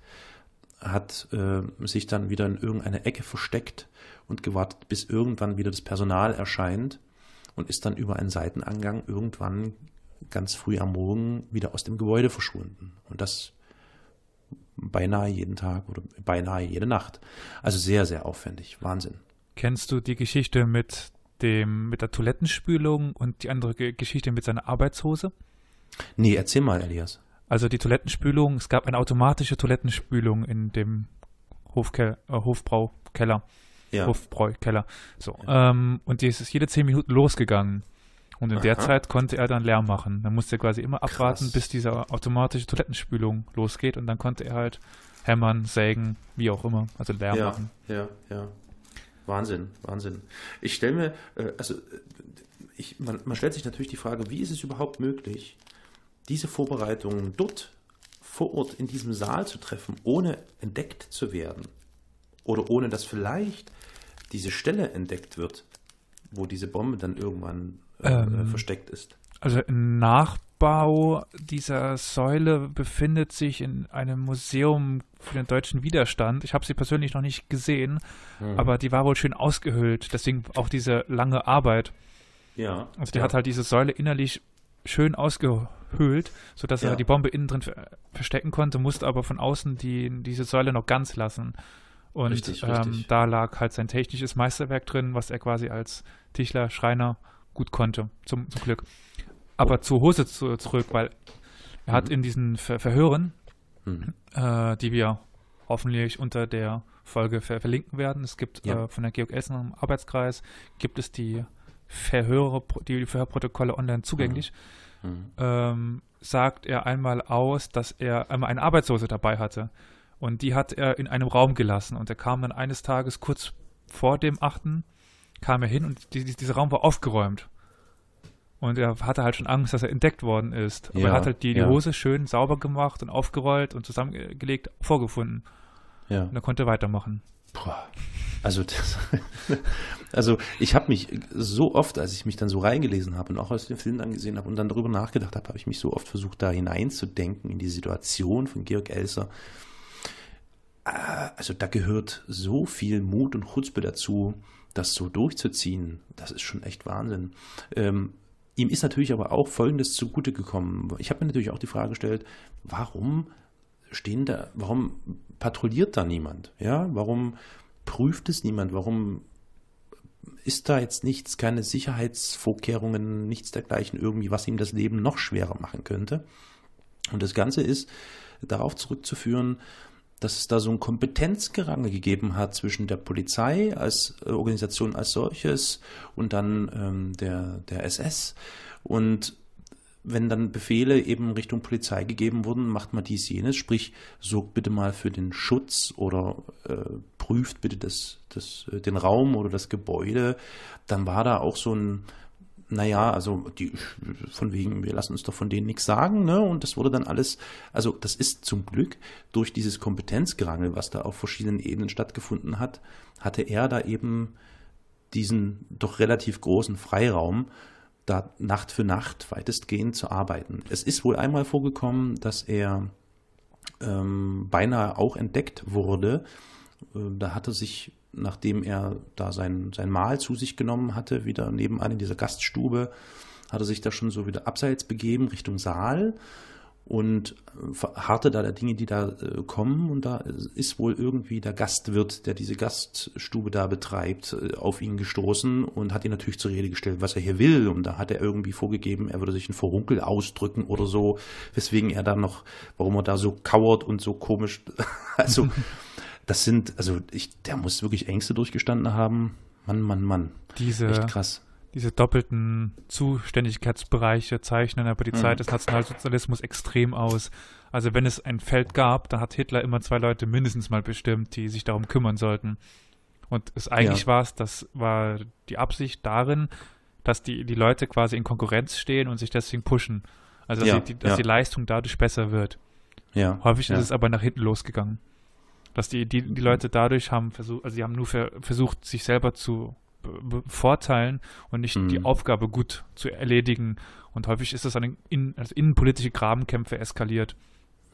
äh, hat äh, sich dann wieder in irgendeine Ecke versteckt und gewartet, bis irgendwann wieder das Personal erscheint und ist dann über einen Seitenangang irgendwann ganz früh am Morgen wieder aus dem Gebäude verschwunden. Und das beinahe jeden Tag oder beinahe jede Nacht. Also sehr, sehr aufwendig. Wahnsinn.
Kennst du die Geschichte mit dem, mit der Toilettenspülung und die andere Geschichte mit seiner Arbeitshose?
Nee, erzähl mal, Elias.
Also die Toilettenspülung, es gab eine automatische Toilettenspülung in dem Hofke äh, Hofbraukeller. Ja. Hofbräukeller. So. Ja. Ähm, und die ist jede zehn Minuten losgegangen. Und in Aha. der Zeit konnte er dann Lärm machen. Dann musste er quasi immer abwarten, Krass. bis diese automatische Toilettenspülung losgeht und dann konnte er halt hämmern, sägen, wie auch immer, also Lärm
ja,
machen.
Ja, ja. Wahnsinn, Wahnsinn. Ich stelle mir, äh, also ich, man, man stellt sich natürlich die Frage, wie ist es überhaupt möglich, diese Vorbereitungen dort vor Ort in diesem Saal zu treffen, ohne entdeckt zu werden? Oder ohne dass vielleicht diese Stelle entdeckt wird, wo diese Bombe dann irgendwann äh, ähm, versteckt ist.
Also im Nachbau dieser Säule befindet sich in einem Museum für den deutschen Widerstand. Ich habe sie persönlich noch nicht gesehen, mhm. aber die war wohl schön ausgehöhlt. Deswegen auch diese lange Arbeit.
Ja.
Also die
ja.
hat halt diese Säule innerlich schön ausgehöhlt, sodass ja. er die Bombe innen drin verstecken konnte, musste aber von außen die, diese Säule noch ganz lassen. Und richtig, ähm, richtig. da lag halt sein technisches Meisterwerk drin, was er quasi als Tischler, Schreiner gut konnte, zum, zum Glück. Aber zur Hose zu, zurück, weil er mhm. hat in diesen Ver Verhören, mhm. äh, die wir hoffentlich unter der Folge ver verlinken werden, es gibt ja. äh, von der Georg Elsen im Arbeitskreis, gibt es die Verhöre, die Verhörprotokolle online zugänglich, mhm. mhm. ähm, sagt er einmal aus, dass er einmal eine Arbeitslose dabei hatte. Und die hat er in einem Raum gelassen. Und er kam dann eines Tages kurz vor dem 8. kam er hin und die, dieser Raum war aufgeräumt. Und er hatte halt schon Angst, dass er entdeckt worden ist. Aber ja, er hat halt die, die ja. Hose schön sauber gemacht und aufgerollt und zusammengelegt vorgefunden. Ja. Und er konnte weitermachen.
Boah. Also, das, also ich habe mich so oft, als ich mich dann so reingelesen habe und auch aus dem Film angesehen habe und dann darüber nachgedacht habe, habe ich mich so oft versucht, da hineinzudenken in die Situation von Georg Elser also da gehört so viel Mut und Chutzpe dazu, das so durchzuziehen. Das ist schon echt Wahnsinn. Ähm, ihm ist natürlich aber auch Folgendes zugute gekommen. Ich habe mir natürlich auch die Frage gestellt, warum stehen da, warum patrouilliert da niemand? Ja, warum prüft es niemand? Warum ist da jetzt nichts, keine Sicherheitsvorkehrungen, nichts dergleichen irgendwie, was ihm das Leben noch schwerer machen könnte? Und das Ganze ist darauf zurückzuführen, dass es da so ein Kompetenzgerangel gegeben hat zwischen der Polizei als äh, Organisation als solches und dann ähm, der, der SS. Und wenn dann Befehle eben Richtung Polizei gegeben wurden, macht man dies jenes, sprich, sorgt bitte mal für den Schutz oder äh, prüft bitte das, das, äh, den Raum oder das Gebäude, dann war da auch so ein, naja, also die, von wegen, wir lassen uns doch von denen nichts sagen, ne? Und das wurde dann alles, also das ist zum Glück durch dieses Kompetenzgerangel, was da auf verschiedenen Ebenen stattgefunden hat, hatte er da eben diesen doch relativ großen Freiraum, da Nacht für Nacht weitestgehend zu arbeiten. Es ist wohl einmal vorgekommen, dass er ähm, beinahe auch entdeckt wurde. Äh, da hatte sich nachdem er da sein, sein Mahl zu sich genommen hatte, wieder nebenan in dieser Gaststube, hat er sich da schon so wieder abseits begeben Richtung Saal und harrte da der Dinge, die da äh, kommen. Und da ist wohl irgendwie der Gastwirt, der diese Gaststube da betreibt, äh, auf ihn gestoßen und hat ihn natürlich zur Rede gestellt, was er hier will. Und da hat er irgendwie vorgegeben, er würde sich ein Vorunkel ausdrücken oder so, weswegen er dann noch, warum er da so kauert und so komisch, also das sind, also ich, der muss wirklich Ängste durchgestanden haben. Mann, Mann, Mann.
Diese, Echt krass. Diese doppelten Zuständigkeitsbereiche zeichnen aber die mhm. Zeit des Nationalsozialismus extrem aus. Also wenn es ein Feld gab, dann hat Hitler immer zwei Leute mindestens mal bestimmt, die sich darum kümmern sollten. Und es eigentlich
Ja.
war es, das war die Absicht darin, dass die, die Leute quasi in Konkurrenz stehen und sich deswegen pushen. Also dass,
Ja,
die, dass
ja.
die Leistung dadurch besser wird.
Ja.
Häufig ist es aber nach hinten losgegangen. Dass die, die, die Leute dadurch haben versucht, also sie haben nur ver, versucht, sich selber zu be- bevorteilen und nicht
Mhm.
die Aufgabe gut zu erledigen. Und häufig ist das an in, als innenpolitische Grabenkämpfe eskaliert.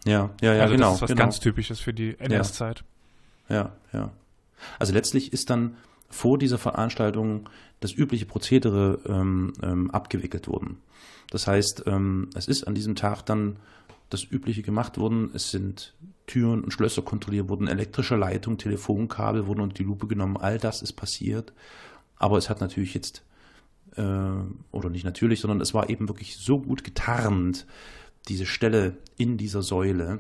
ja, ja, ja,
also
genau.
das ist was
genau.
ganz Typisches für die NS-Zeit.
Ja, ja. Also letztlich ist dann vor dieser Veranstaltung das übliche Prozedere ähm, ähm, abgewickelt worden. Das heißt, ähm, es ist an diesem Tag dann das Übliche gemacht worden. Es sind Türen und Schlösser kontrolliert worden, elektrische Leitung, Telefonkabel wurden unter die Lupe genommen. All das ist passiert. Aber es hat natürlich jetzt, äh, oder nicht natürlich, sondern es war eben wirklich so gut getarnt, diese Stelle in dieser Säule,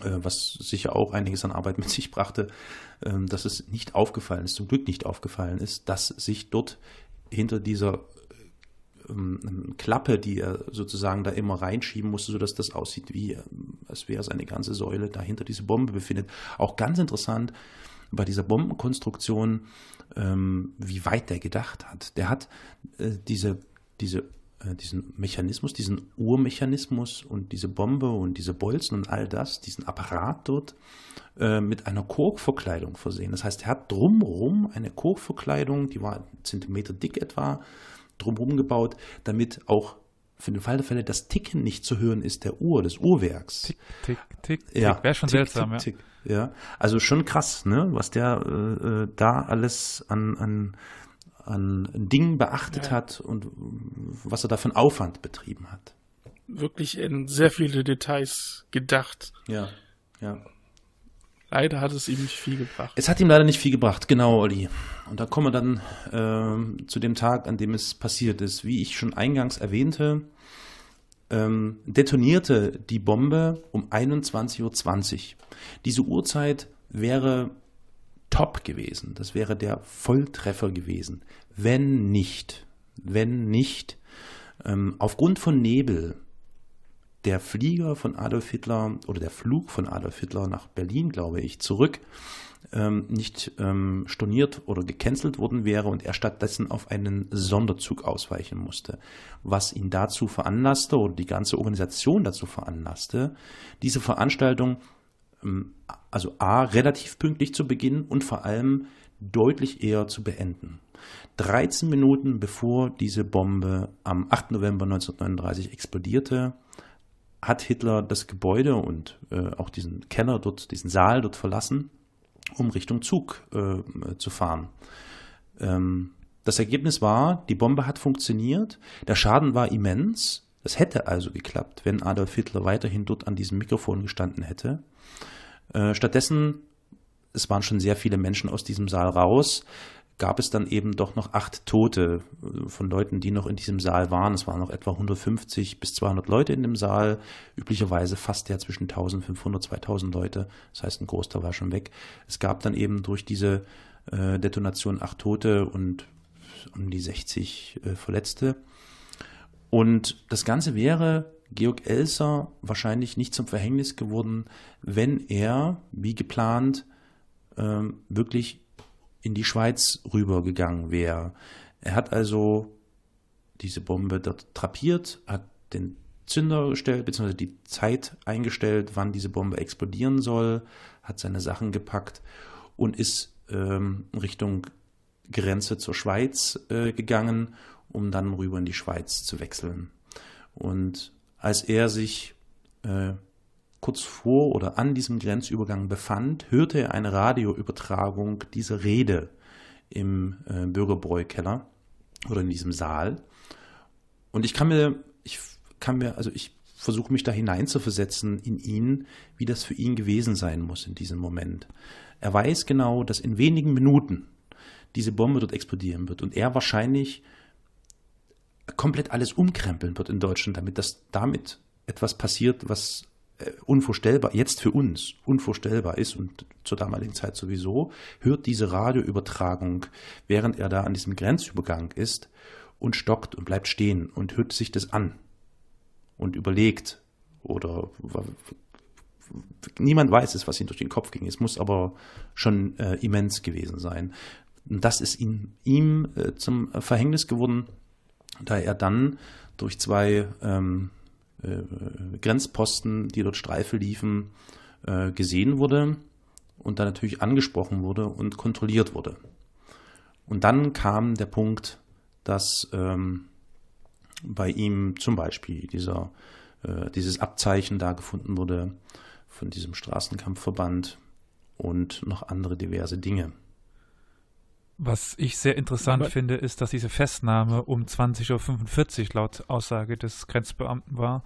äh, was sicher auch einiges an Arbeit mit sich brachte, ähm, dass es nicht aufgefallen ist, zum Glück nicht aufgefallen ist, dass sich dort hinter dieser ähm, Klappe, die er sozusagen da immer reinschieben musste, sodass das aussieht, wie ähm, als wäre es eine ganze Säule, dahinter diese Bombe befindet. Auch ganz interessant bei dieser Bombenkonstruktion, ähm, wie weit der gedacht hat. Der hat äh, diese, diese, äh, diesen Mechanismus, diesen Urmechanismus und diese Bombe und diese Bolzen und all das, diesen Apparat dort äh, mit einer Korkverkleidung versehen. Das heißt, er hat drumherum eine Korkverkleidung, die war Zentimeter dick etwa, drumherum gebaut, damit auch für den Fall der Fälle das Ticken nicht zu hören ist der Uhr, des Uhrwerks.
Tick, tick, tick, tick.
Ja,
Wäre schon
tick,
seltsam,
tick, tick. ja. Also schon krass, ne, was der äh, äh, da alles an, an, an Dingen beachtet
Ja.
hat und was er da für einen Aufwand betrieben hat.
Wirklich in sehr viele Details gedacht.
Ja, ja.
Leider hat es ihm nicht viel gebracht.
Es hat ihm leider nicht viel gebracht, genau, Olli. Und da kommen wir dann ähm, zu dem Tag, an dem es passiert ist. Wie ich schon eingangs erwähnte, ähm, detonierte die Bombe um 21.20 Uhr. Diese Uhrzeit wäre top gewesen. Das wäre der Volltreffer gewesen. Wenn nicht, wenn nicht, ähm, aufgrund von Nebel der Flieger von Adolf Hitler oder der Flug von Adolf Hitler nach Berlin, glaube ich, zurück ähm, nicht ähm, storniert oder gecancelt worden wäre und er stattdessen auf einen Sonderzug ausweichen musste, was ihn dazu veranlasste oder die ganze Organisation dazu veranlasste, diese Veranstaltung ähm, also A, relativ pünktlich zu beginnen und vor allem deutlich eher zu beenden. 13 Minuten bevor diese Bombe am 8. November 1939 explodierte, hat Hitler das Gebäude und äh, auch diesen Keller dort, diesen Saal dort verlassen, um Richtung Zug äh, zu fahren. Ähm, das Ergebnis war, die Bombe hat funktioniert, der Schaden war immens. Es hätte also geklappt, wenn Adolf Hitler weiterhin dort an diesem Mikrofon gestanden hätte. Äh, stattdessen, es waren schon sehr viele Menschen aus diesem Saal raus, gab es dann eben doch noch acht Tote äh, von Leuten, die noch in diesem Saal waren. Es waren noch etwa 150 bis 200 Leute in dem Saal. Üblicherweise fast ja zwischen 1500, 2000 Leute. Das heißt, ein Großteil war schon weg. Es gab dann eben durch diese äh, Detonation acht Tote und um die 60 äh, Verletzte. Und das Ganze wäre Georg Elser wahrscheinlich nicht zum Verhängnis geworden, wenn er, wie geplant, ähm, wirklich in die Schweiz rübergegangen wäre. Er hat also diese Bombe dort trapiert, hat den Zünder gestellt, beziehungsweise die Zeit eingestellt, wann diese Bombe explodieren soll, hat seine Sachen gepackt und ist ähm, Richtung Grenze zur Schweiz äh, gegangen, um dann rüber in die Schweiz zu wechseln. Und als er sich äh, kurz vor oder an diesem Grenzübergang befand, hörte er eine Radioübertragung dieser Rede im äh, Bürgerbräukeller oder in diesem Saal. Und ich kann mir, ich kann mir, also ich versuche mich da hineinzuversetzen in ihn, wie das für ihn gewesen sein muss in diesem Moment. Er weiß genau, dass in wenigen Minuten diese Bombe dort explodieren wird und er wahrscheinlich komplett alles umkrempeln wird in Deutschland, damit das damit etwas passiert, was unvorstellbar, jetzt für uns unvorstellbar ist und zur damaligen Zeit sowieso, hört diese Radioübertragung, während er da an diesem Grenzübergang ist und stockt und bleibt stehen und hört sich das an und überlegt oder niemand weiß es, was ihm durch den Kopf ging. Es muss aber schon äh, immens gewesen sein. Und das ist ihm, ihm äh, zum Verhängnis geworden, da er dann durch zwei ähm, äh, Grenzposten, die dort Streife liefen, äh, gesehen wurde und dann natürlich angesprochen wurde und kontrolliert wurde. Und dann kam der Punkt, dass ähm, bei ihm zum Beispiel dieser, äh, dieses Abzeichen da gefunden wurde von diesem Straßenkampfverband und noch andere diverse Dinge.
Was ich sehr interessant Aber finde, ist, dass diese Festnahme um 20.45 Uhr laut Aussage des Grenzbeamten war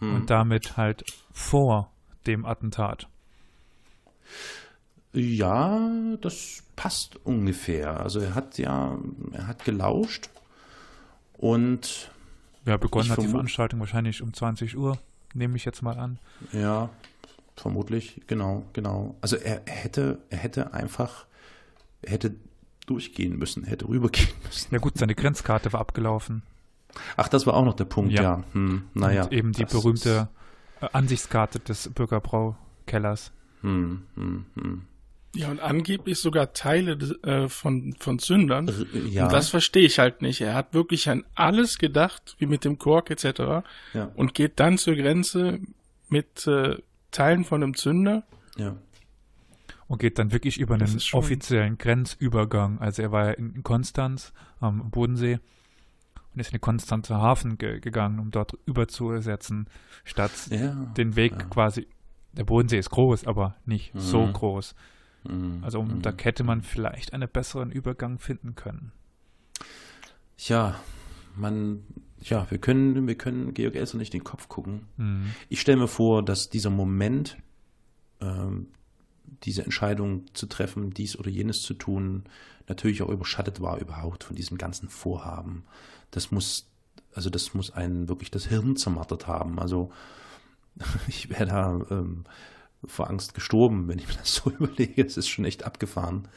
hm. und damit halt vor dem Attentat.
Ja, das passt ungefähr. Also er hat ja, er hat gelauscht und
ja, begonnen hat die Veranstaltung wahrscheinlich um 20 Uhr, nehme ich jetzt mal an.
Ja, vermutlich, genau, genau. Also er, er hätte, er hätte einfach, er hätte durchgehen müssen, hätte rübergehen müssen.
Ja gut, seine Grenzkarte war abgelaufen.
Ach, das war auch noch der Punkt, ja. ja. Hm, naja.
Und eben die berühmte äh, Ansichtskarte des Bürgerbraukellers. Hm, hm,
hm. Ja, und angeblich sogar Teile äh, von, von Sündern. Ja. Und das verstehe ich halt nicht. Er hat wirklich an alles gedacht, wie mit dem Kork etc. Ja. Und geht dann zur Grenze mit äh, Teilen von einem Zünder.
Ja. Und geht dann wirklich über einen offiziellen Grenzübergang. Also er war ja in Konstanz am Bodensee und ist in den Konstanzer Hafen ge gegangen, um dort überzusetzen, statt ja, den Weg ja. quasi. Der Bodensee ist groß, aber nicht mhm. so groß. Mhm. Also um, mhm. da hätte man vielleicht einen besseren Übergang finden können.
Ja, man, ja, wir können, wir können Georg Elser nicht den Kopf gucken. Mhm. Ich stelle mir vor, dass dieser Moment, ähm, diese Entscheidung zu treffen, dies oder jenes zu tun, natürlich auch überschattet war überhaupt von diesem ganzen Vorhaben. Das muss, also das muss einen wirklich das Hirn zermartert haben. Also ich wäre da ähm, vor Angst gestorben, wenn ich mir das so überlege. Es ist schon echt abgefahren.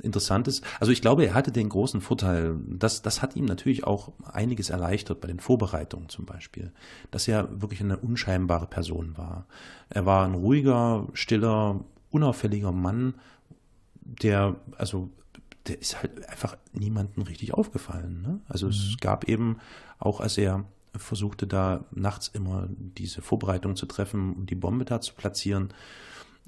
Interessant ist, also ich glaube, er hatte den großen Vorteil, das, das hat ihm natürlich auch einiges erleichtert bei den Vorbereitungen zum Beispiel, dass er wirklich eine unscheinbare Person war. Er war ein ruhiger, stiller, unauffälliger Mann, der, also der ist halt einfach niemandem richtig aufgefallen. Ne? Also mhm. es gab eben, auch als er versuchte da nachts immer diese Vorbereitung zu treffen, um die Bombe da zu platzieren.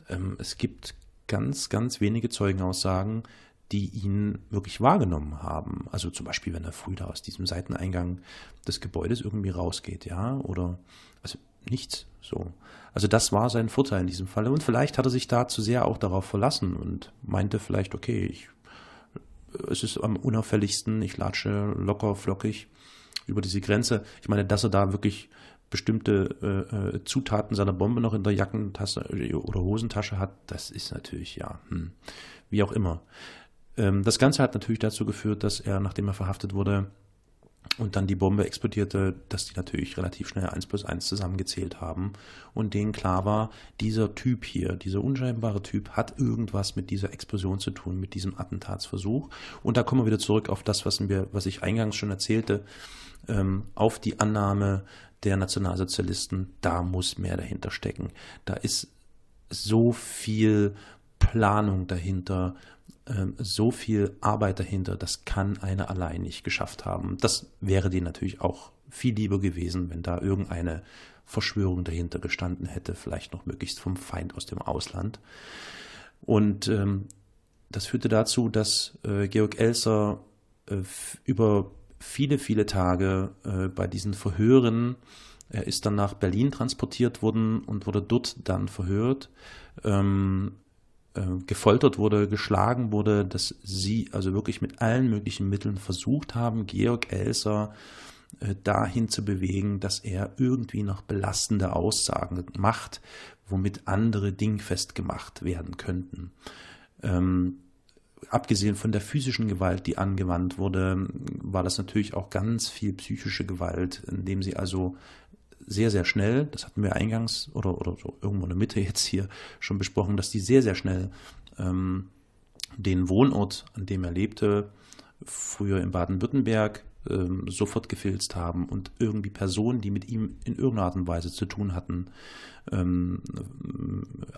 Ähm, es gibt ganz, ganz wenige Zeugenaussagen, die ihn wirklich wahrgenommen haben. Also zum Beispiel, wenn er früh da aus diesem Seiteneingang des Gebäudes irgendwie rausgeht, ja, oder also nichts so. Also das war sein Vorteil in diesem Fall. Und vielleicht hat er sich da zu sehr auch darauf verlassen und meinte vielleicht, okay, ich, es ist am unauffälligsten, ich latsche locker, flockig über diese Grenze. Ich meine, dass er da wirklich bestimmte äh, äh, Zutaten seiner Bombe noch in der Jackentasche oder Hosentasche hat, das ist natürlich, ja, hm, wie auch immer. Ähm, das Ganze hat natürlich dazu geführt, dass er, nachdem er verhaftet wurde, und dann die Bombe explodierte, dass die natürlich relativ schnell eins plus eins zusammengezählt haben und denen klar war, dieser Typ hier, dieser unscheinbare Typ hat irgendwas mit dieser Explosion zu tun, mit diesem Attentatsversuch. Und da kommen wir wieder zurück auf das, was, wir, was ich eingangs schon erzählte, ähm, auf die Annahme der Nationalsozialisten, da muss mehr dahinter stecken. Da ist so viel Planung dahinter, ähm, so viel Arbeit dahinter, das kann einer allein nicht geschafft haben. Das wäre denen natürlich auch viel lieber gewesen, wenn da irgendeine Verschwörung dahinter gestanden hätte, vielleicht noch möglichst vom Feind aus dem Ausland. Und ähm, das führte dazu, dass äh, Georg Elser äh, über viele, viele Tage äh, bei diesen Verhören. Er ist dann nach Berlin transportiert worden und wurde dort dann verhört, ähm, äh, gefoltert wurde, geschlagen wurde, dass sie also wirklich mit allen möglichen Mitteln versucht haben, Georg Elser äh, dahin zu bewegen, dass er irgendwie noch belastende Aussagen macht, womit andere dingfest gemacht werden könnten. Ähm, abgesehen von der physischen Gewalt, die angewandt wurde, war das natürlich auch ganz viel psychische Gewalt, indem sie also sehr, sehr schnell, das hatten wir eingangs oder, oder so irgendwo in der Mitte jetzt hier schon besprochen, dass die sehr, sehr schnell ähm, den Wohnort, an dem er lebte, früher in Baden-Württemberg, ähm, sofort gefilzt haben und irgendwie Personen, die mit ihm in irgendeiner Art und Weise zu tun hatten, ähm,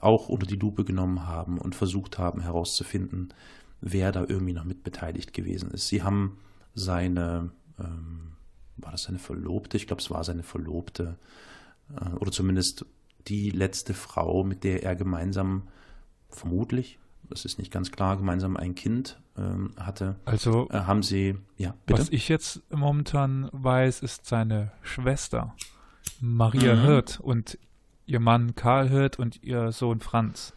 auch unter die Lupe genommen haben und versucht haben herauszufinden, wer da irgendwie noch mitbeteiligt gewesen ist. Sie haben seine, ähm, war das seine Verlobte? Ich glaube, es war seine Verlobte äh, oder zumindest die letzte Frau, mit der er gemeinsam vermutlich, das ist nicht ganz klar, gemeinsam ein Kind ähm, hatte.
Also
äh, haben sie,
ja, bitte? Was ich jetzt momentan weiß, ist seine Schwester Maria mhm. Hirt und ihr Mann Karl Hirt und ihr Sohn Franz.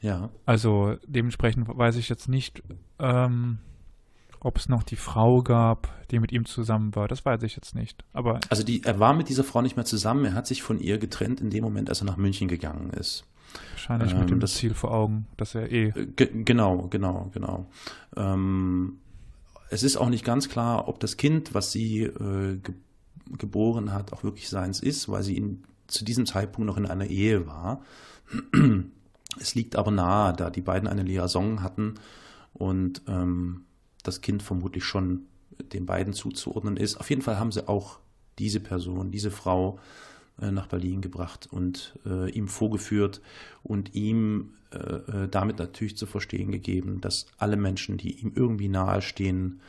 Ja.
Also dementsprechend weiß ich jetzt nicht, ähm, ob es noch die Frau gab, die mit ihm zusammen war. Das weiß ich jetzt nicht. Aber
also die, er war mit dieser Frau nicht mehr zusammen. Er hat sich von ihr getrennt in dem Moment, als er nach München gegangen ist.
Wahrscheinlich ähm, mit dem das, Ziel vor Augen, dass er eh.
Äh, genau, genau, genau. Ähm, es ist auch nicht ganz klar, ob das Kind, was sie äh, ge geboren hat, auch wirklich seins ist, weil sie in, zu diesem Zeitpunkt noch in einer Ehe war. Es liegt aber nahe, da die beiden eine Liaison hatten und ähm, das Kind vermutlich schon den beiden zuzuordnen ist. Auf jeden Fall haben sie auch diese Person, diese Frau äh, nach Berlin gebracht und äh, ihm vorgeführt und ihm äh, äh, damit natürlich zu verstehen gegeben, dass alle Menschen, die ihm irgendwie nahestehen,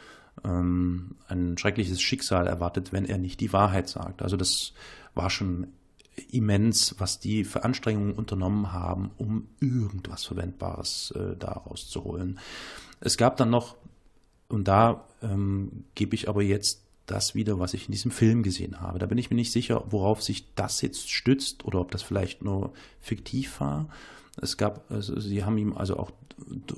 ähm, ein schreckliches Schicksal erwartet, wenn er nicht die Wahrheit sagt. Also das war schon immens, was die für Anstrengungen unternommen haben, um irgendwas Verwendbares äh, daraus zu holen. Es gab dann noch, und da ähm, gebe ich aber jetzt das wieder, was ich in diesem Film gesehen habe. Da bin ich mir nicht sicher, worauf sich das jetzt stützt oder ob das vielleicht nur fiktiv war. Es gab, also sie haben ihm also auch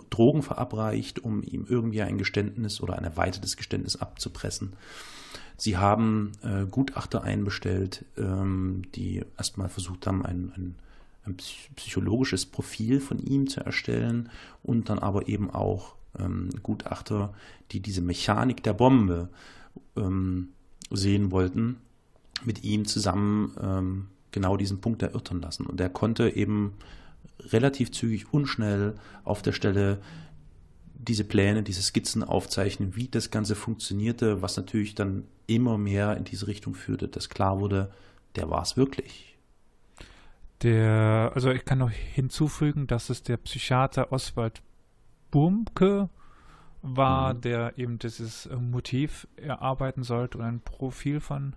Drogen verabreicht, um ihm irgendwie ein Geständnis oder ein erweitertes Geständnis abzupressen. Sie haben äh, Gutachter einbestellt, ähm, die erstmal versucht haben, ein, ein, ein, psychologisches Profil von ihm zu erstellen und dann aber eben auch ähm, Gutachter, die diese Mechanik der Bombe ähm, sehen wollten, mit ihm zusammen ähm, genau diesen Punkt erörtern lassen. Und er konnte eben relativ zügig und schnell auf der Stelle diese Pläne, diese Skizzen aufzeichnen, wie das Ganze funktionierte, was natürlich dann immer mehr in diese Richtung führte, dass klar wurde, der war es wirklich.
Der, also ich kann noch hinzufügen, dass es der Psychiater Oswald Bumke war, mhm. der eben dieses äh, Motiv erarbeiten sollte und ein Profil von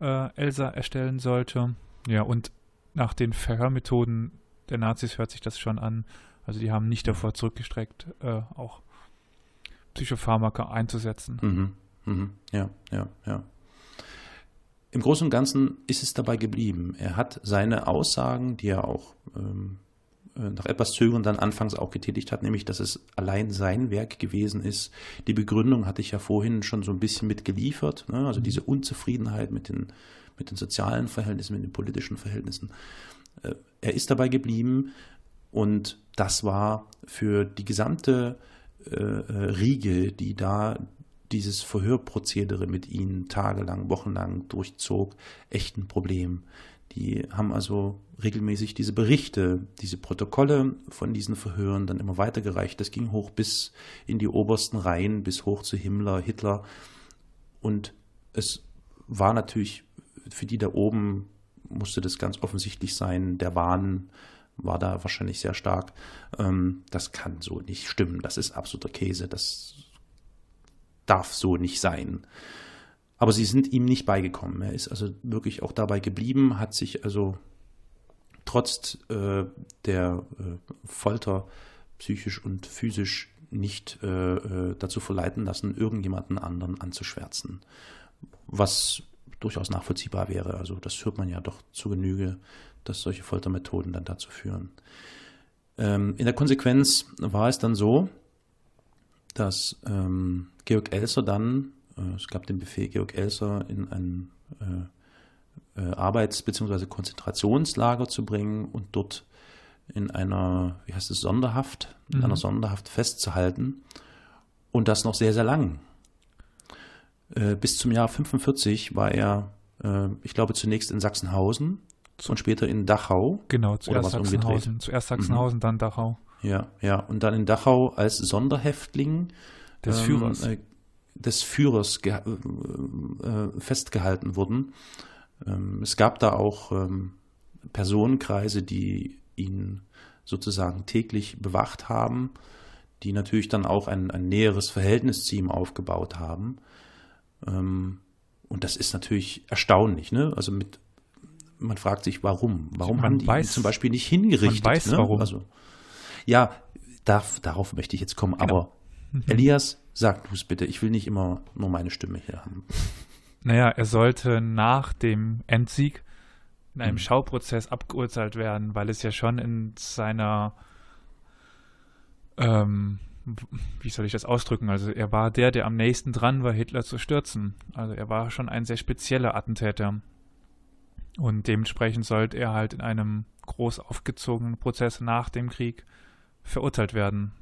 äh, Elsa erstellen sollte. Ja, und nach den Verhörmethoden der Nazis hört sich das schon an, also die haben nicht davor zurückgestreckt, äh, auch Psychopharmaka einzusetzen.
Mhm. Mhm. Ja, ja, ja. Im Großen und Ganzen ist es dabei geblieben. Er hat seine Aussagen, die er auch ähm, äh, nach etwas Zögern dann anfangs auch getätigt hat, nämlich, dass es allein sein Werk gewesen ist. Die Begründung hatte ich ja vorhin schon so ein bisschen mitgeliefert, ne? also diese Unzufriedenheit mit den, mit den sozialen Verhältnissen, mit den politischen Verhältnissen. Äh, er ist dabei geblieben, und das war für die gesamte äh, äh, Riege, die da dieses Verhörprozedere mit ihnen tagelang, wochenlang durchzog, echt ein Problem. Die haben also regelmäßig diese Berichte, diese Protokolle von diesen Verhören dann immer weitergereicht. Das ging hoch bis in die obersten Reihen, bis hoch zu Himmler, Hitler. Und es war natürlich für die da oben, musste das ganz offensichtlich sein, der Wahn, war da wahrscheinlich sehr stark. Ähm, das kann so nicht stimmen. Das ist absoluter Käse. Das darf so nicht sein. Aber sie sind ihm nicht beigekommen. Er ist also wirklich auch dabei geblieben, hat sich also trotz äh, der äh, Folter psychisch und physisch nicht äh, äh dazu verleiten lassen, irgendjemanden anderen anzuschwärzen. Was durchaus nachvollziehbar wäre. Also das hört man ja doch zu Genüge dass solche Foltermethoden dann dazu führen. Ähm, in der Konsequenz war es dann so, dass ähm, Georg Elser dann, äh, es gab den Befehl, Georg Elser in ein äh, äh, Arbeits- bzw. Konzentrationslager zu bringen und dort in einer, wie heißt es, Sonderhaft, in mhm. einer Sonderhaft festzuhalten. Und das noch sehr, sehr lang. Äh, bis zum Jahr 45 war er, äh, ich glaube, zunächst in Sachsenhausen und später in Dachau.
Genau, zuerst Sachsenhausen, zuerst Sachsenhausen, mhm. dann Dachau.
Ja, ja, und dann in Dachau als Sonderhäftling
des ähm, Führers,
äh, des Führers äh, äh, festgehalten wurden. Ähm, es gab da auch ähm, Personenkreise, die ihn sozusagen täglich bewacht haben, die natürlich dann auch ein, ein näheres Verhältnis zu ihm aufgebaut haben. Ähm, und das ist natürlich erstaunlich. Ne? Also mit, man fragt sich, warum? Warum man haben die weiß, ihn zum Beispiel nicht hingerichtet?
Man weiß
ne?
warum.
Also, ja, darf, darauf möchte ich jetzt kommen. Genau. Aber Elias, sag du es bitte. Ich will nicht immer nur meine Stimme hier haben.
Naja, er sollte nach dem Endsieg in einem mhm. Schauprozess abgeurteilt werden, weil es ja schon in seiner, ähm, wie soll ich das ausdrücken? Also er war der, der am nächsten dran war, Hitler zu stürzen. Also er war schon ein sehr spezieller Attentäter. Und dementsprechend sollte er halt in einem groß aufgezogenen Prozess nach dem Krieg verurteilt werden.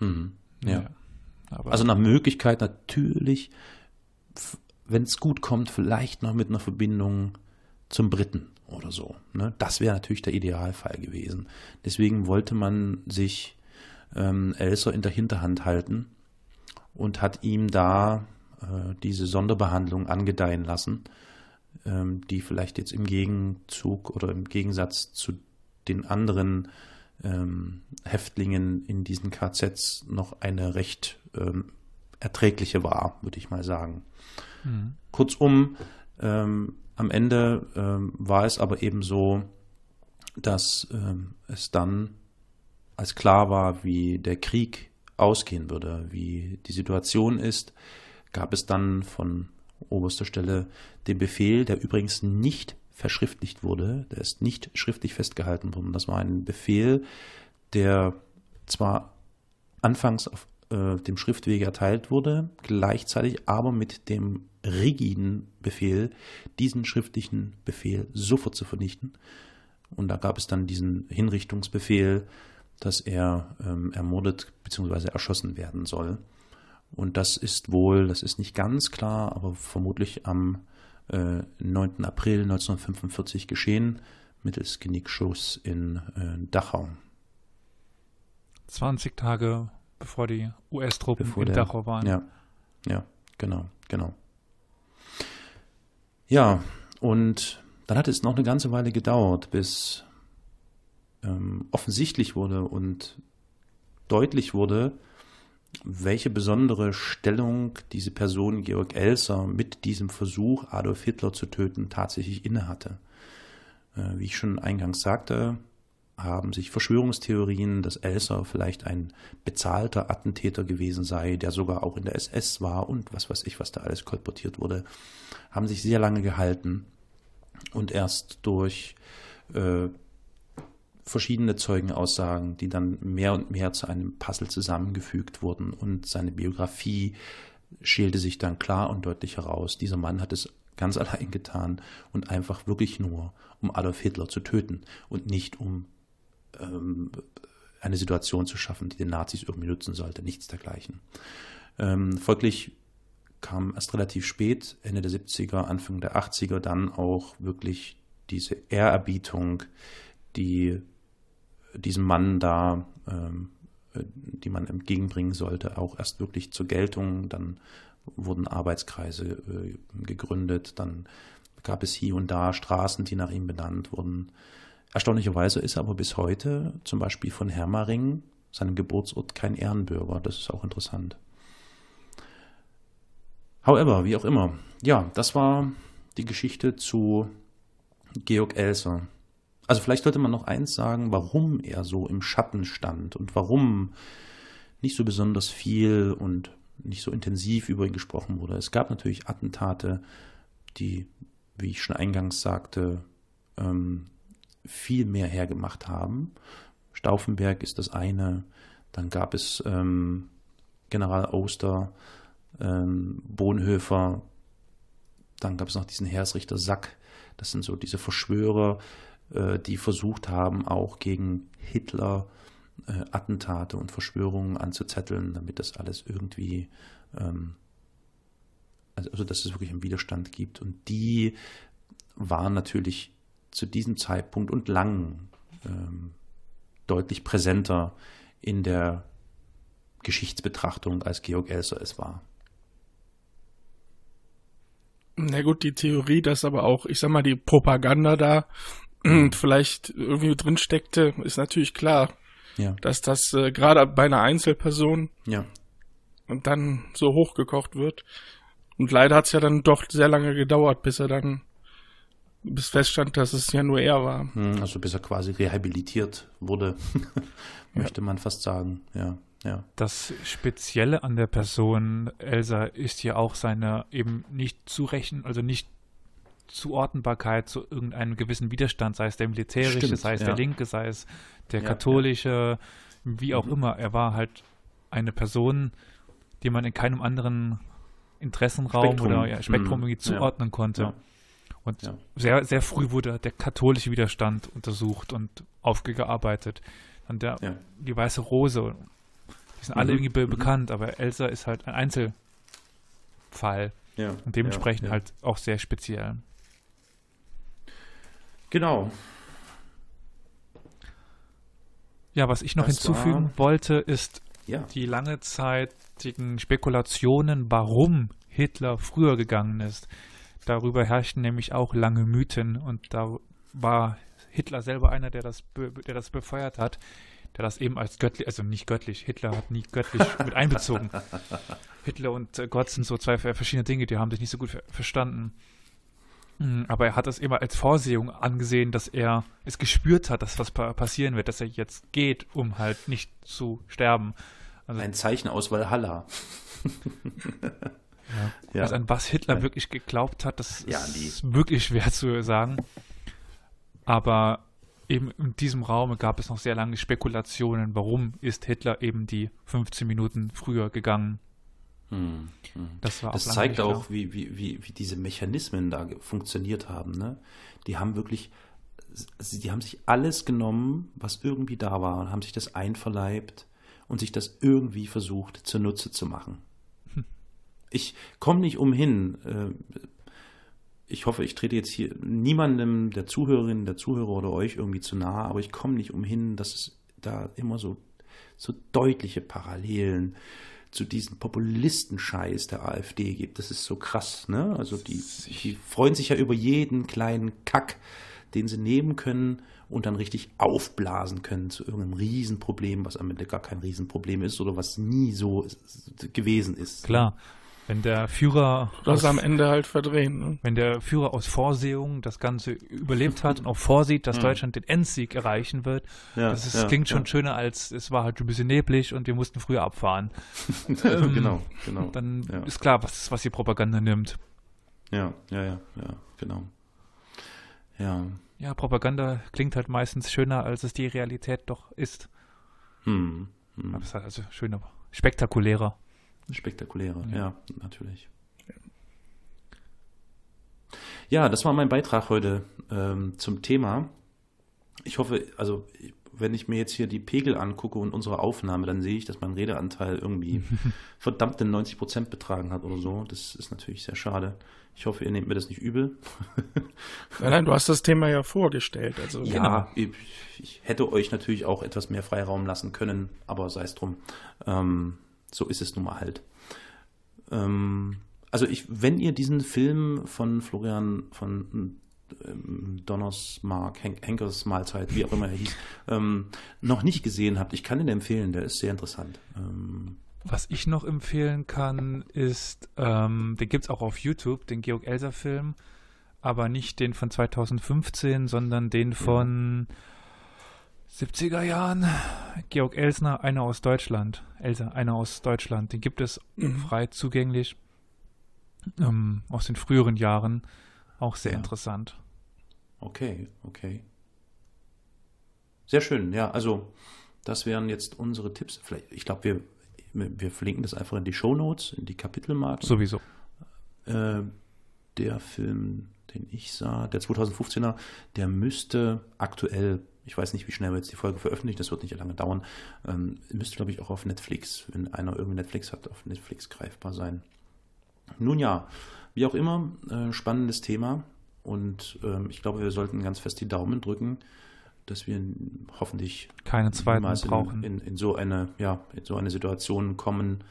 Mhm. Ja. ja. also nach Möglichkeit natürlich, wenn es gut kommt, vielleicht noch mit einer Verbindung zum Briten oder so. Ne? Das wäre natürlich der Idealfall gewesen. Deswegen wollte man sich ähm, Elser in der Hinterhand halten und hat ihm da äh, diese Sonderbehandlung angedeihen lassen, ähm, die vielleicht jetzt im Gegenzug oder im Gegensatz zu den anderen ähm, Häftlingen in diesen KZs noch eine recht ähm, erträgliche war, würde ich mal sagen. Mhm. Kurzum, ähm, am Ende ähm, war es aber eben so, dass ähm, es dann, als klar war, wie der Krieg ausgehen würde, wie die Situation ist, gab es dann von oberster Stelle den Befehl, der übrigens nicht verschriftlicht wurde, der ist nicht schriftlich festgehalten worden. Das war ein Befehl, der zwar anfangs auf äh, dem Schriftwege erteilt wurde, gleichzeitig aber mit dem rigiden Befehl, diesen schriftlichen Befehl sofort zu vernichten. Und da gab es dann diesen Hinrichtungsbefehl, dass er ähm, ermordet bzw. erschossen werden soll. Und das ist wohl, das ist nicht ganz klar, aber vermutlich am äh, 9. April 1945 geschehen, mittels Genickschuss in äh, Dachau.
20 Tage bevor die US-Truppen in der, Dachau waren.
Ja, ja, genau, genau. Ja, und dann hat es noch eine ganze Weile gedauert, bis ähm, offensichtlich wurde und deutlich wurde, welche besondere Stellung diese Person Georg Elser mit diesem Versuch, Adolf Hitler zu töten, tatsächlich innehatte. Äh, wie ich schon eingangs sagte, haben sich Verschwörungstheorien, dass Elsa vielleicht ein bezahlter Attentäter gewesen sei, der sogar auch in der SS war und was weiß ich, was da alles kolportiert wurde, haben sich sehr lange gehalten und erst durch äh, verschiedene Zeugenaussagen, die dann mehr und mehr zu einem Puzzle zusammengefügt wurden und seine Biografie schälte sich dann klar und deutlich heraus. Dieser Mann hat es ganz allein getan und einfach wirklich nur, um Adolf Hitler zu töten und nicht um ähm, eine Situation zu schaffen, die den Nazis irgendwie nutzen sollte. Nichts dergleichen. Ähm, folglich kam erst relativ spät, Ende der 70er, Anfang der 80er, dann auch wirklich diese Ehrerbietung, die diesem Mann da, ähm, die man entgegenbringen sollte, auch erst wirklich zur Geltung. Dann wurden Arbeitskreise äh, gegründet, dann gab es hier und da Straßen, die nach ihm benannt wurden. Erstaunlicherweise ist er aber bis heute zum Beispiel von Hermaring, seinem Geburtsort, kein Ehrenbürger. Das ist auch interessant. However, wie auch immer. Ja, das war die Geschichte zu Georg Elser. Also vielleicht sollte man noch eins sagen, warum er so im Schatten stand und warum nicht so besonders viel und nicht so intensiv über ihn gesprochen wurde. Es gab natürlich Attentate, die, wie ich schon eingangs sagte, ähm, viel mehr hergemacht haben. Stauffenberg ist das eine. Dann gab es ähm, General Oster, ähm, Bonhoeffer. Dann gab es noch diesen Heeresrichter Sack. Das sind so diese Verschwörer, äh, die versucht haben, auch gegen Hitler äh, Attentate und Verschwörungen anzuzetteln, damit das alles irgendwie, ähm, also, also dass es wirklich einen Widerstand gibt. Und die waren natürlich zu diesem Zeitpunkt und lang ähm, deutlich präsenter in der Geschichtsbetrachtung, als Georg Elser es war.
Na gut, die Theorie, dass aber auch, ich sag mal, die Propaganda da mhm. vielleicht irgendwie drin steckte, ist natürlich klar, ja. dass das äh, gerade bei einer Einzelperson
ja.
und dann so hochgekocht wird. Und leider hat es ja dann doch sehr lange gedauert, bis er dann bis feststand, dass es ja nur er war.
Hm, also bis er quasi rehabilitiert wurde, möchte ja. man fast sagen, ja. Ja.
Das Spezielle an der Person Elsa ist ja auch seine eben nicht zurechen, also nicht Zuordnbarkeit zu irgendeinem gewissen Widerstand, sei es der militärische, Stimmt, sei es ja. der linke, sei es der ja, katholische, wie auch mhm. immer. Er war halt eine Person, die man in keinem anderen Interessenraum Spektrum. oder ja, Spektrum mhm. irgendwie zuordnen konnte. Und ja. sehr, sehr früh wurde der katholische Widerstand untersucht und aufgearbeitet. Dann der, ja. die Weiße Rose. Die sind mhm. alle irgendwie be mhm. bekannt, aber Elsa ist halt ein Einzelfall. Ja. Und dementsprechend halt auch sehr speziell.
Genau.
Ja, was ich noch das hinzufügen war, wollte, ist ja. die langezeitigen Spekulationen, warum Hitler früher gegangen ist. Darüber herrschten nämlich auch lange Mythen und da war Hitler selber einer, der das, der das befeuert hat, der das eben als göttlich, also nicht göttlich, Hitler hat nie göttlich mit einbezogen. Hitler und äh, Gott sind so zwei verschiedene Dinge, die haben sich nicht so gut verstanden. Hm, aber er hat es immer als Vorsehung angesehen, dass er es gespürt hat, dass was passieren wird, dass er jetzt geht, um halt nicht zu sterben.
Also, Ein Zeichen aus Valhalla.
ja. Ja. Also an was Hitler ja. wirklich geglaubt hat, das ist wirklich schwer zu sagen. Aber eben in diesem Raum gab es noch sehr lange Spekulationen, warum ist Hitler eben die 15 Minuten früher gegangen.
Hm, hm. Das, das zeigt auch, wie, wie, wie, wie diese Mechanismen da funktioniert haben. Ne? Die haben wirklich, die haben sich alles genommen, was irgendwie da war, und haben sich das einverleibt und sich das irgendwie versucht zunutze zu machen. Ich komme nicht umhin. Äh, ich hoffe, ich trete jetzt hier niemandem der Zuhörerinnen, der Zuhörer oder euch irgendwie zu nahe, aber ich komme nicht umhin, dass es da immer so, so deutliche Parallelen zu diesem Populisten-Scheiß der AfD gibt. Das ist so krass, ne? Also die, die freuen sich ja über jeden kleinen Kack, den sie nehmen können und dann richtig aufblasen können zu irgendeinem Riesenproblem, was am Ende gar kein Riesenproblem ist oder was nie so gewesen ist.
Klar. Wenn der Führer.
Das am Ende halt verdrehen. Ne?
Wenn der Führer aus Vorsehung das Ganze überlebt hat und auch vorsieht, dass mhm. Deutschland den Endsieg erreichen wird, ja, das ist, ja, klingt schon ja. schöner als es war halt ein bisschen neblig und wir mussten früher abfahren.
ähm, genau, genau.
Dann ist klar, was, was die Propaganda nimmt.
Ja, ja, ja, ja, genau. Ja.
Ja, Propaganda klingt halt meistens schöner, als es die Realität doch ist. Hm, hm. Aber es ist halt also schöner, spektakulärer.
Spektakulärer, ja, ja natürlich. Ja, das war mein Beitrag heute ähm, zum Thema. Ich hoffe, also wenn ich mir jetzt hier die Pegel angucke und unsere Aufnahme, dann sehe ich, dass mein Redeanteil irgendwie verdammte 90 Prozent betragen hat oder so. Das ist natürlich sehr schade. Ich hoffe, ihr nehmt mir das nicht übel.
nein, nein, du hast das Thema ja vorgestellt. Also
ja, genau. ich, ich, hätte euch natürlich auch etwas mehr Freiraum lassen können, aber sei es drum. Ähm, so ist es nun mal halt. Ähm, also ich, wenn ihr diesen Film von Florian von ähm, Donners Mark, Hen Henkers Mahlzeit, wie auch immer er hieß, ähm, noch nicht gesehen habt, ich kann ihn empfehlen, der ist sehr interessant. Ähm,
was ich noch empfehlen kann, ist, ähm, den gibt es auch auf YouTube, den Georg Elser Film, aber nicht den von 2015, sondern den von ja 70er Jahren. Georg Elsner, einer aus Deutschland. Elsa, einer aus Deutschland. Den gibt es mhm. frei zugänglich. Ähm, aus den früheren Jahren. Auch sehr ja. interessant.
Okay, okay. Sehr schön, ja. Also, das wären jetzt unsere Tipps. Vielleicht, ich glaube, wir, wir verlinken das einfach in die Show Notes, in die Kapitelmarken.
Sowieso.
Äh, der Film, den ich sah, der 2015er, der müsste aktuell ich weiß nicht, wie schnell wir jetzt die Folge veröffentlichen, das wird nicht lange dauern. Ähm, müsste, glaube ich, auch auf Netflix, wenn einer irgendwie Netflix hat, auf Netflix greifbar sein. Nun ja, wie auch immer, äh, spannendes Thema. Und ähm, ich glaube, wir sollten ganz fest die Daumen drücken, dass wir hoffentlich
keine zweiten brauchen.
In, in, in, so eine, ja, in so eine Situation kommen,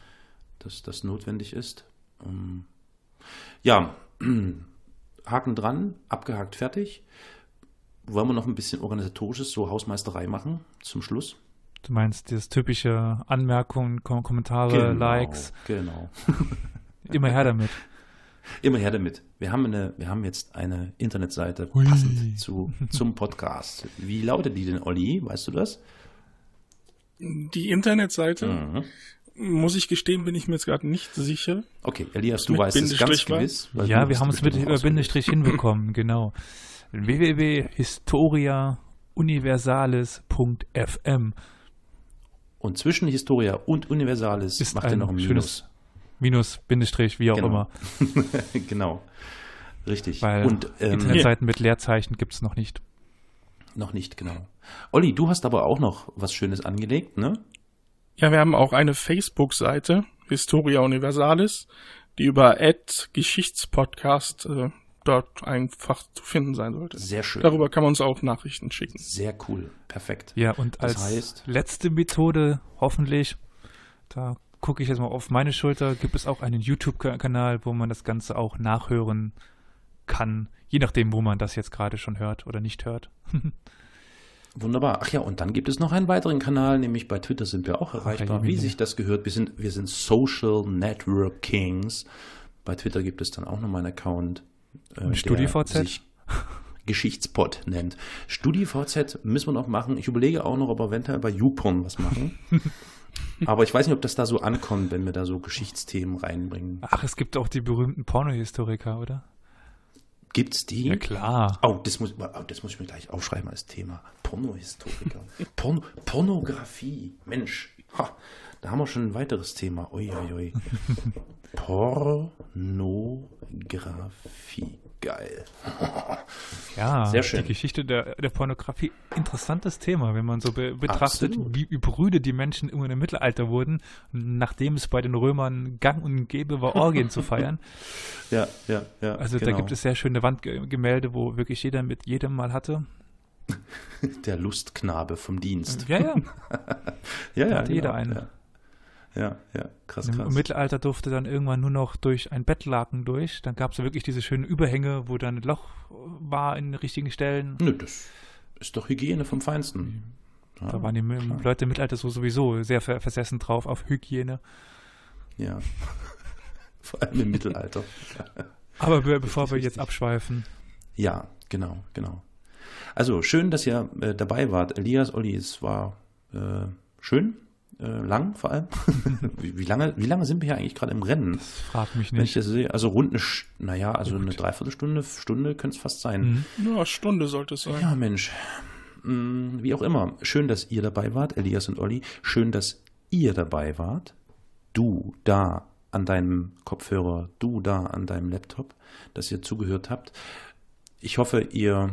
dass das notwendig ist. Ähm, ja, Haken dran, abgehakt, fertig wollen wir noch ein bisschen organisatorisches, so Hausmeisterei machen zum Schluss?
Du meinst das typische Anmerkungen, Kom Kommentare,
genau,
Likes.
Genau.
Immer her damit.
Immer her damit. Wir haben, eine, wir haben jetzt eine Internetseite passend zu, zum Podcast. Wie lautet die denn, Olli? Weißt du das?
Die Internetseite? Mhm. Muss ich gestehen, bin ich mir jetzt gerade nicht sicher.
Okay, Elias, du mit weißt es ganz gewiss.
Ja, wir haben es mit über Bindestrich hinbekommen, genau. www.historiauniversalis.fm
Und zwischen Historia und Universalis
ist macht er noch ein Minus. Minus, Bindestrich, wie auch
genau.
immer.
genau. Richtig.
Weil und, ähm, Internetseiten mit Leerzeichen gibt es noch nicht.
Noch nicht, genau. Olli, du hast aber auch noch was Schönes angelegt, ne?
Ja, wir haben auch eine Facebook-Seite, Historia Universalis, die über Ad Geschichtspodcast äh, dort einfach zu finden sein sollte.
Sehr schön.
Darüber kann man uns auch Nachrichten schicken.
Sehr cool. Perfekt.
Ja, und als heißt, letzte Methode, hoffentlich, da gucke ich jetzt mal auf meine Schulter, gibt es auch einen YouTube-Kanal, wo man das Ganze auch nachhören kann, je nachdem, wo man das jetzt gerade schon hört oder nicht hört.
Wunderbar. Ach ja, und dann gibt es noch einen weiteren Kanal, nämlich bei Twitter sind wir auch erreichbar, wie sich das gehört. Wir sind, wir sind Social Network Kings. Bei Twitter gibt es dann auch noch meinen Account.
Äh, StudiVZ?
Geschichtspot nennt. StudiVZ müssen wir noch machen. Ich überlege auch noch, ob wir eventuell bei YouPorn was machen. Aber ich weiß nicht, ob das da so ankommt, wenn wir da so Geschichtsthemen reinbringen.
Ach, es gibt auch die berühmten Pornohistoriker, oder?
Gibt's die?
Ja, klar.
Oh, das muss, oh, das muss ich mir gleich aufschreiben als Thema. Pornohistoriker. Porno, Pornografie. Mensch. Ha, da haben wir schon ein weiteres Thema. Uiuiui. Pornografie. Geil.
ja, Sehr schön. die Geschichte der, der Pornografie, interessantes Thema, wenn man so be betrachtet, Absolut. wie übrüde die Menschen immer im Mittelalter wurden, nachdem es bei den Römern gang und gäbe war, Orgien zu feiern.
Ja, ja, ja.
Also genau. da gibt es sehr schöne Wandgemälde, wo wirklich jeder mit jedem mal hatte.
Der Lustknabe vom Dienst.
Ja, ja.
ja, ja.
Hat jeder genau, einen.
Ja. Ja, ja, krass,
krass. Im Mittelalter durfte dann irgendwann nur noch durch ein Bettlaken durch. Dann gab es wirklich diese schönen Überhänge, wo dann ein Loch war in den richtigen Stellen.
Nö, das ist doch Hygiene vom Feinsten.
Ja, da waren die klar. Leute im Mittelalter so sowieso sehr versessen drauf auf Hygiene.
Ja, vor allem im Mittelalter.
Aber be bevor wir jetzt abschweifen.
Ja, genau, genau. Also schön, dass ihr äh, dabei wart. Elias, Olli, es war äh, schön äh, lang vor allem. wie, wie, lange, wie lange sind wir hier eigentlich gerade im Rennen?
Das fragt mich
nicht. Wenn ich das sehe, also rund eine, naja, also Gut. eine Dreiviertelstunde, Stunde könnte es fast sein.
Mhm. Ja, Stunde sollte es sein.
Ja, Mensch. Hm, wie auch immer. Schön, dass ihr dabei wart, Elias und Olli. Schön, dass ihr dabei wart. Du da an deinem Kopfhörer, du da an deinem Laptop, dass ihr zugehört habt. Ich hoffe, ihr,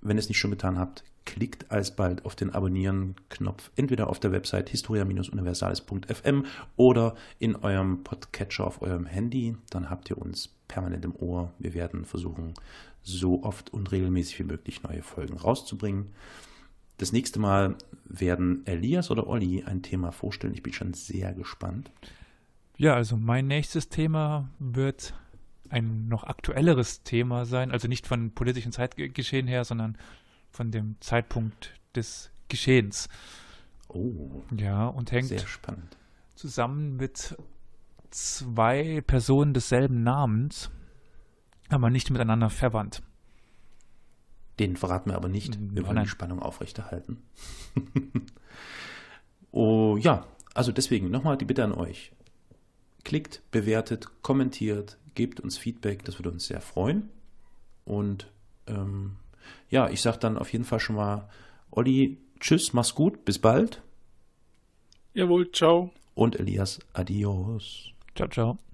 wenn ihr es nicht schon getan habt, klickt alsbald auf den Abonnieren-Knopf, entweder auf der Website historia-universales.fm oder in eurem Podcatcher auf eurem Handy. Dann habt ihr uns permanent im Ohr. Wir werden versuchen, so oft und regelmäßig wie möglich neue Folgen rauszubringen. Das nächste Mal werden Elias oder Olli ein Thema vorstellen. Ich bin schon sehr gespannt.
Ja, also mein nächstes Thema wird ein noch aktuelleres Thema sein, also nicht von politischen Zeitgeschehen her, sondern von dem Zeitpunkt des Geschehens.
Oh.
Ja, und hängt zusammen mit zwei Personen desselben Namens, aber nicht miteinander verwandt.
Den verraten wir aber nicht. Wir wollen die Spannung aufrechterhalten. oh ja, also deswegen nochmal die Bitte an euch. Klickt, bewertet, kommentiert, gebt uns Feedback, das würde uns sehr freuen. Und ähm, ja, ich sage dann auf jeden Fall schon mal, Olli, tschüss, mach's gut, bis bald.
Jawohl, ciao.
Und Elias, adios.
Ciao, ciao.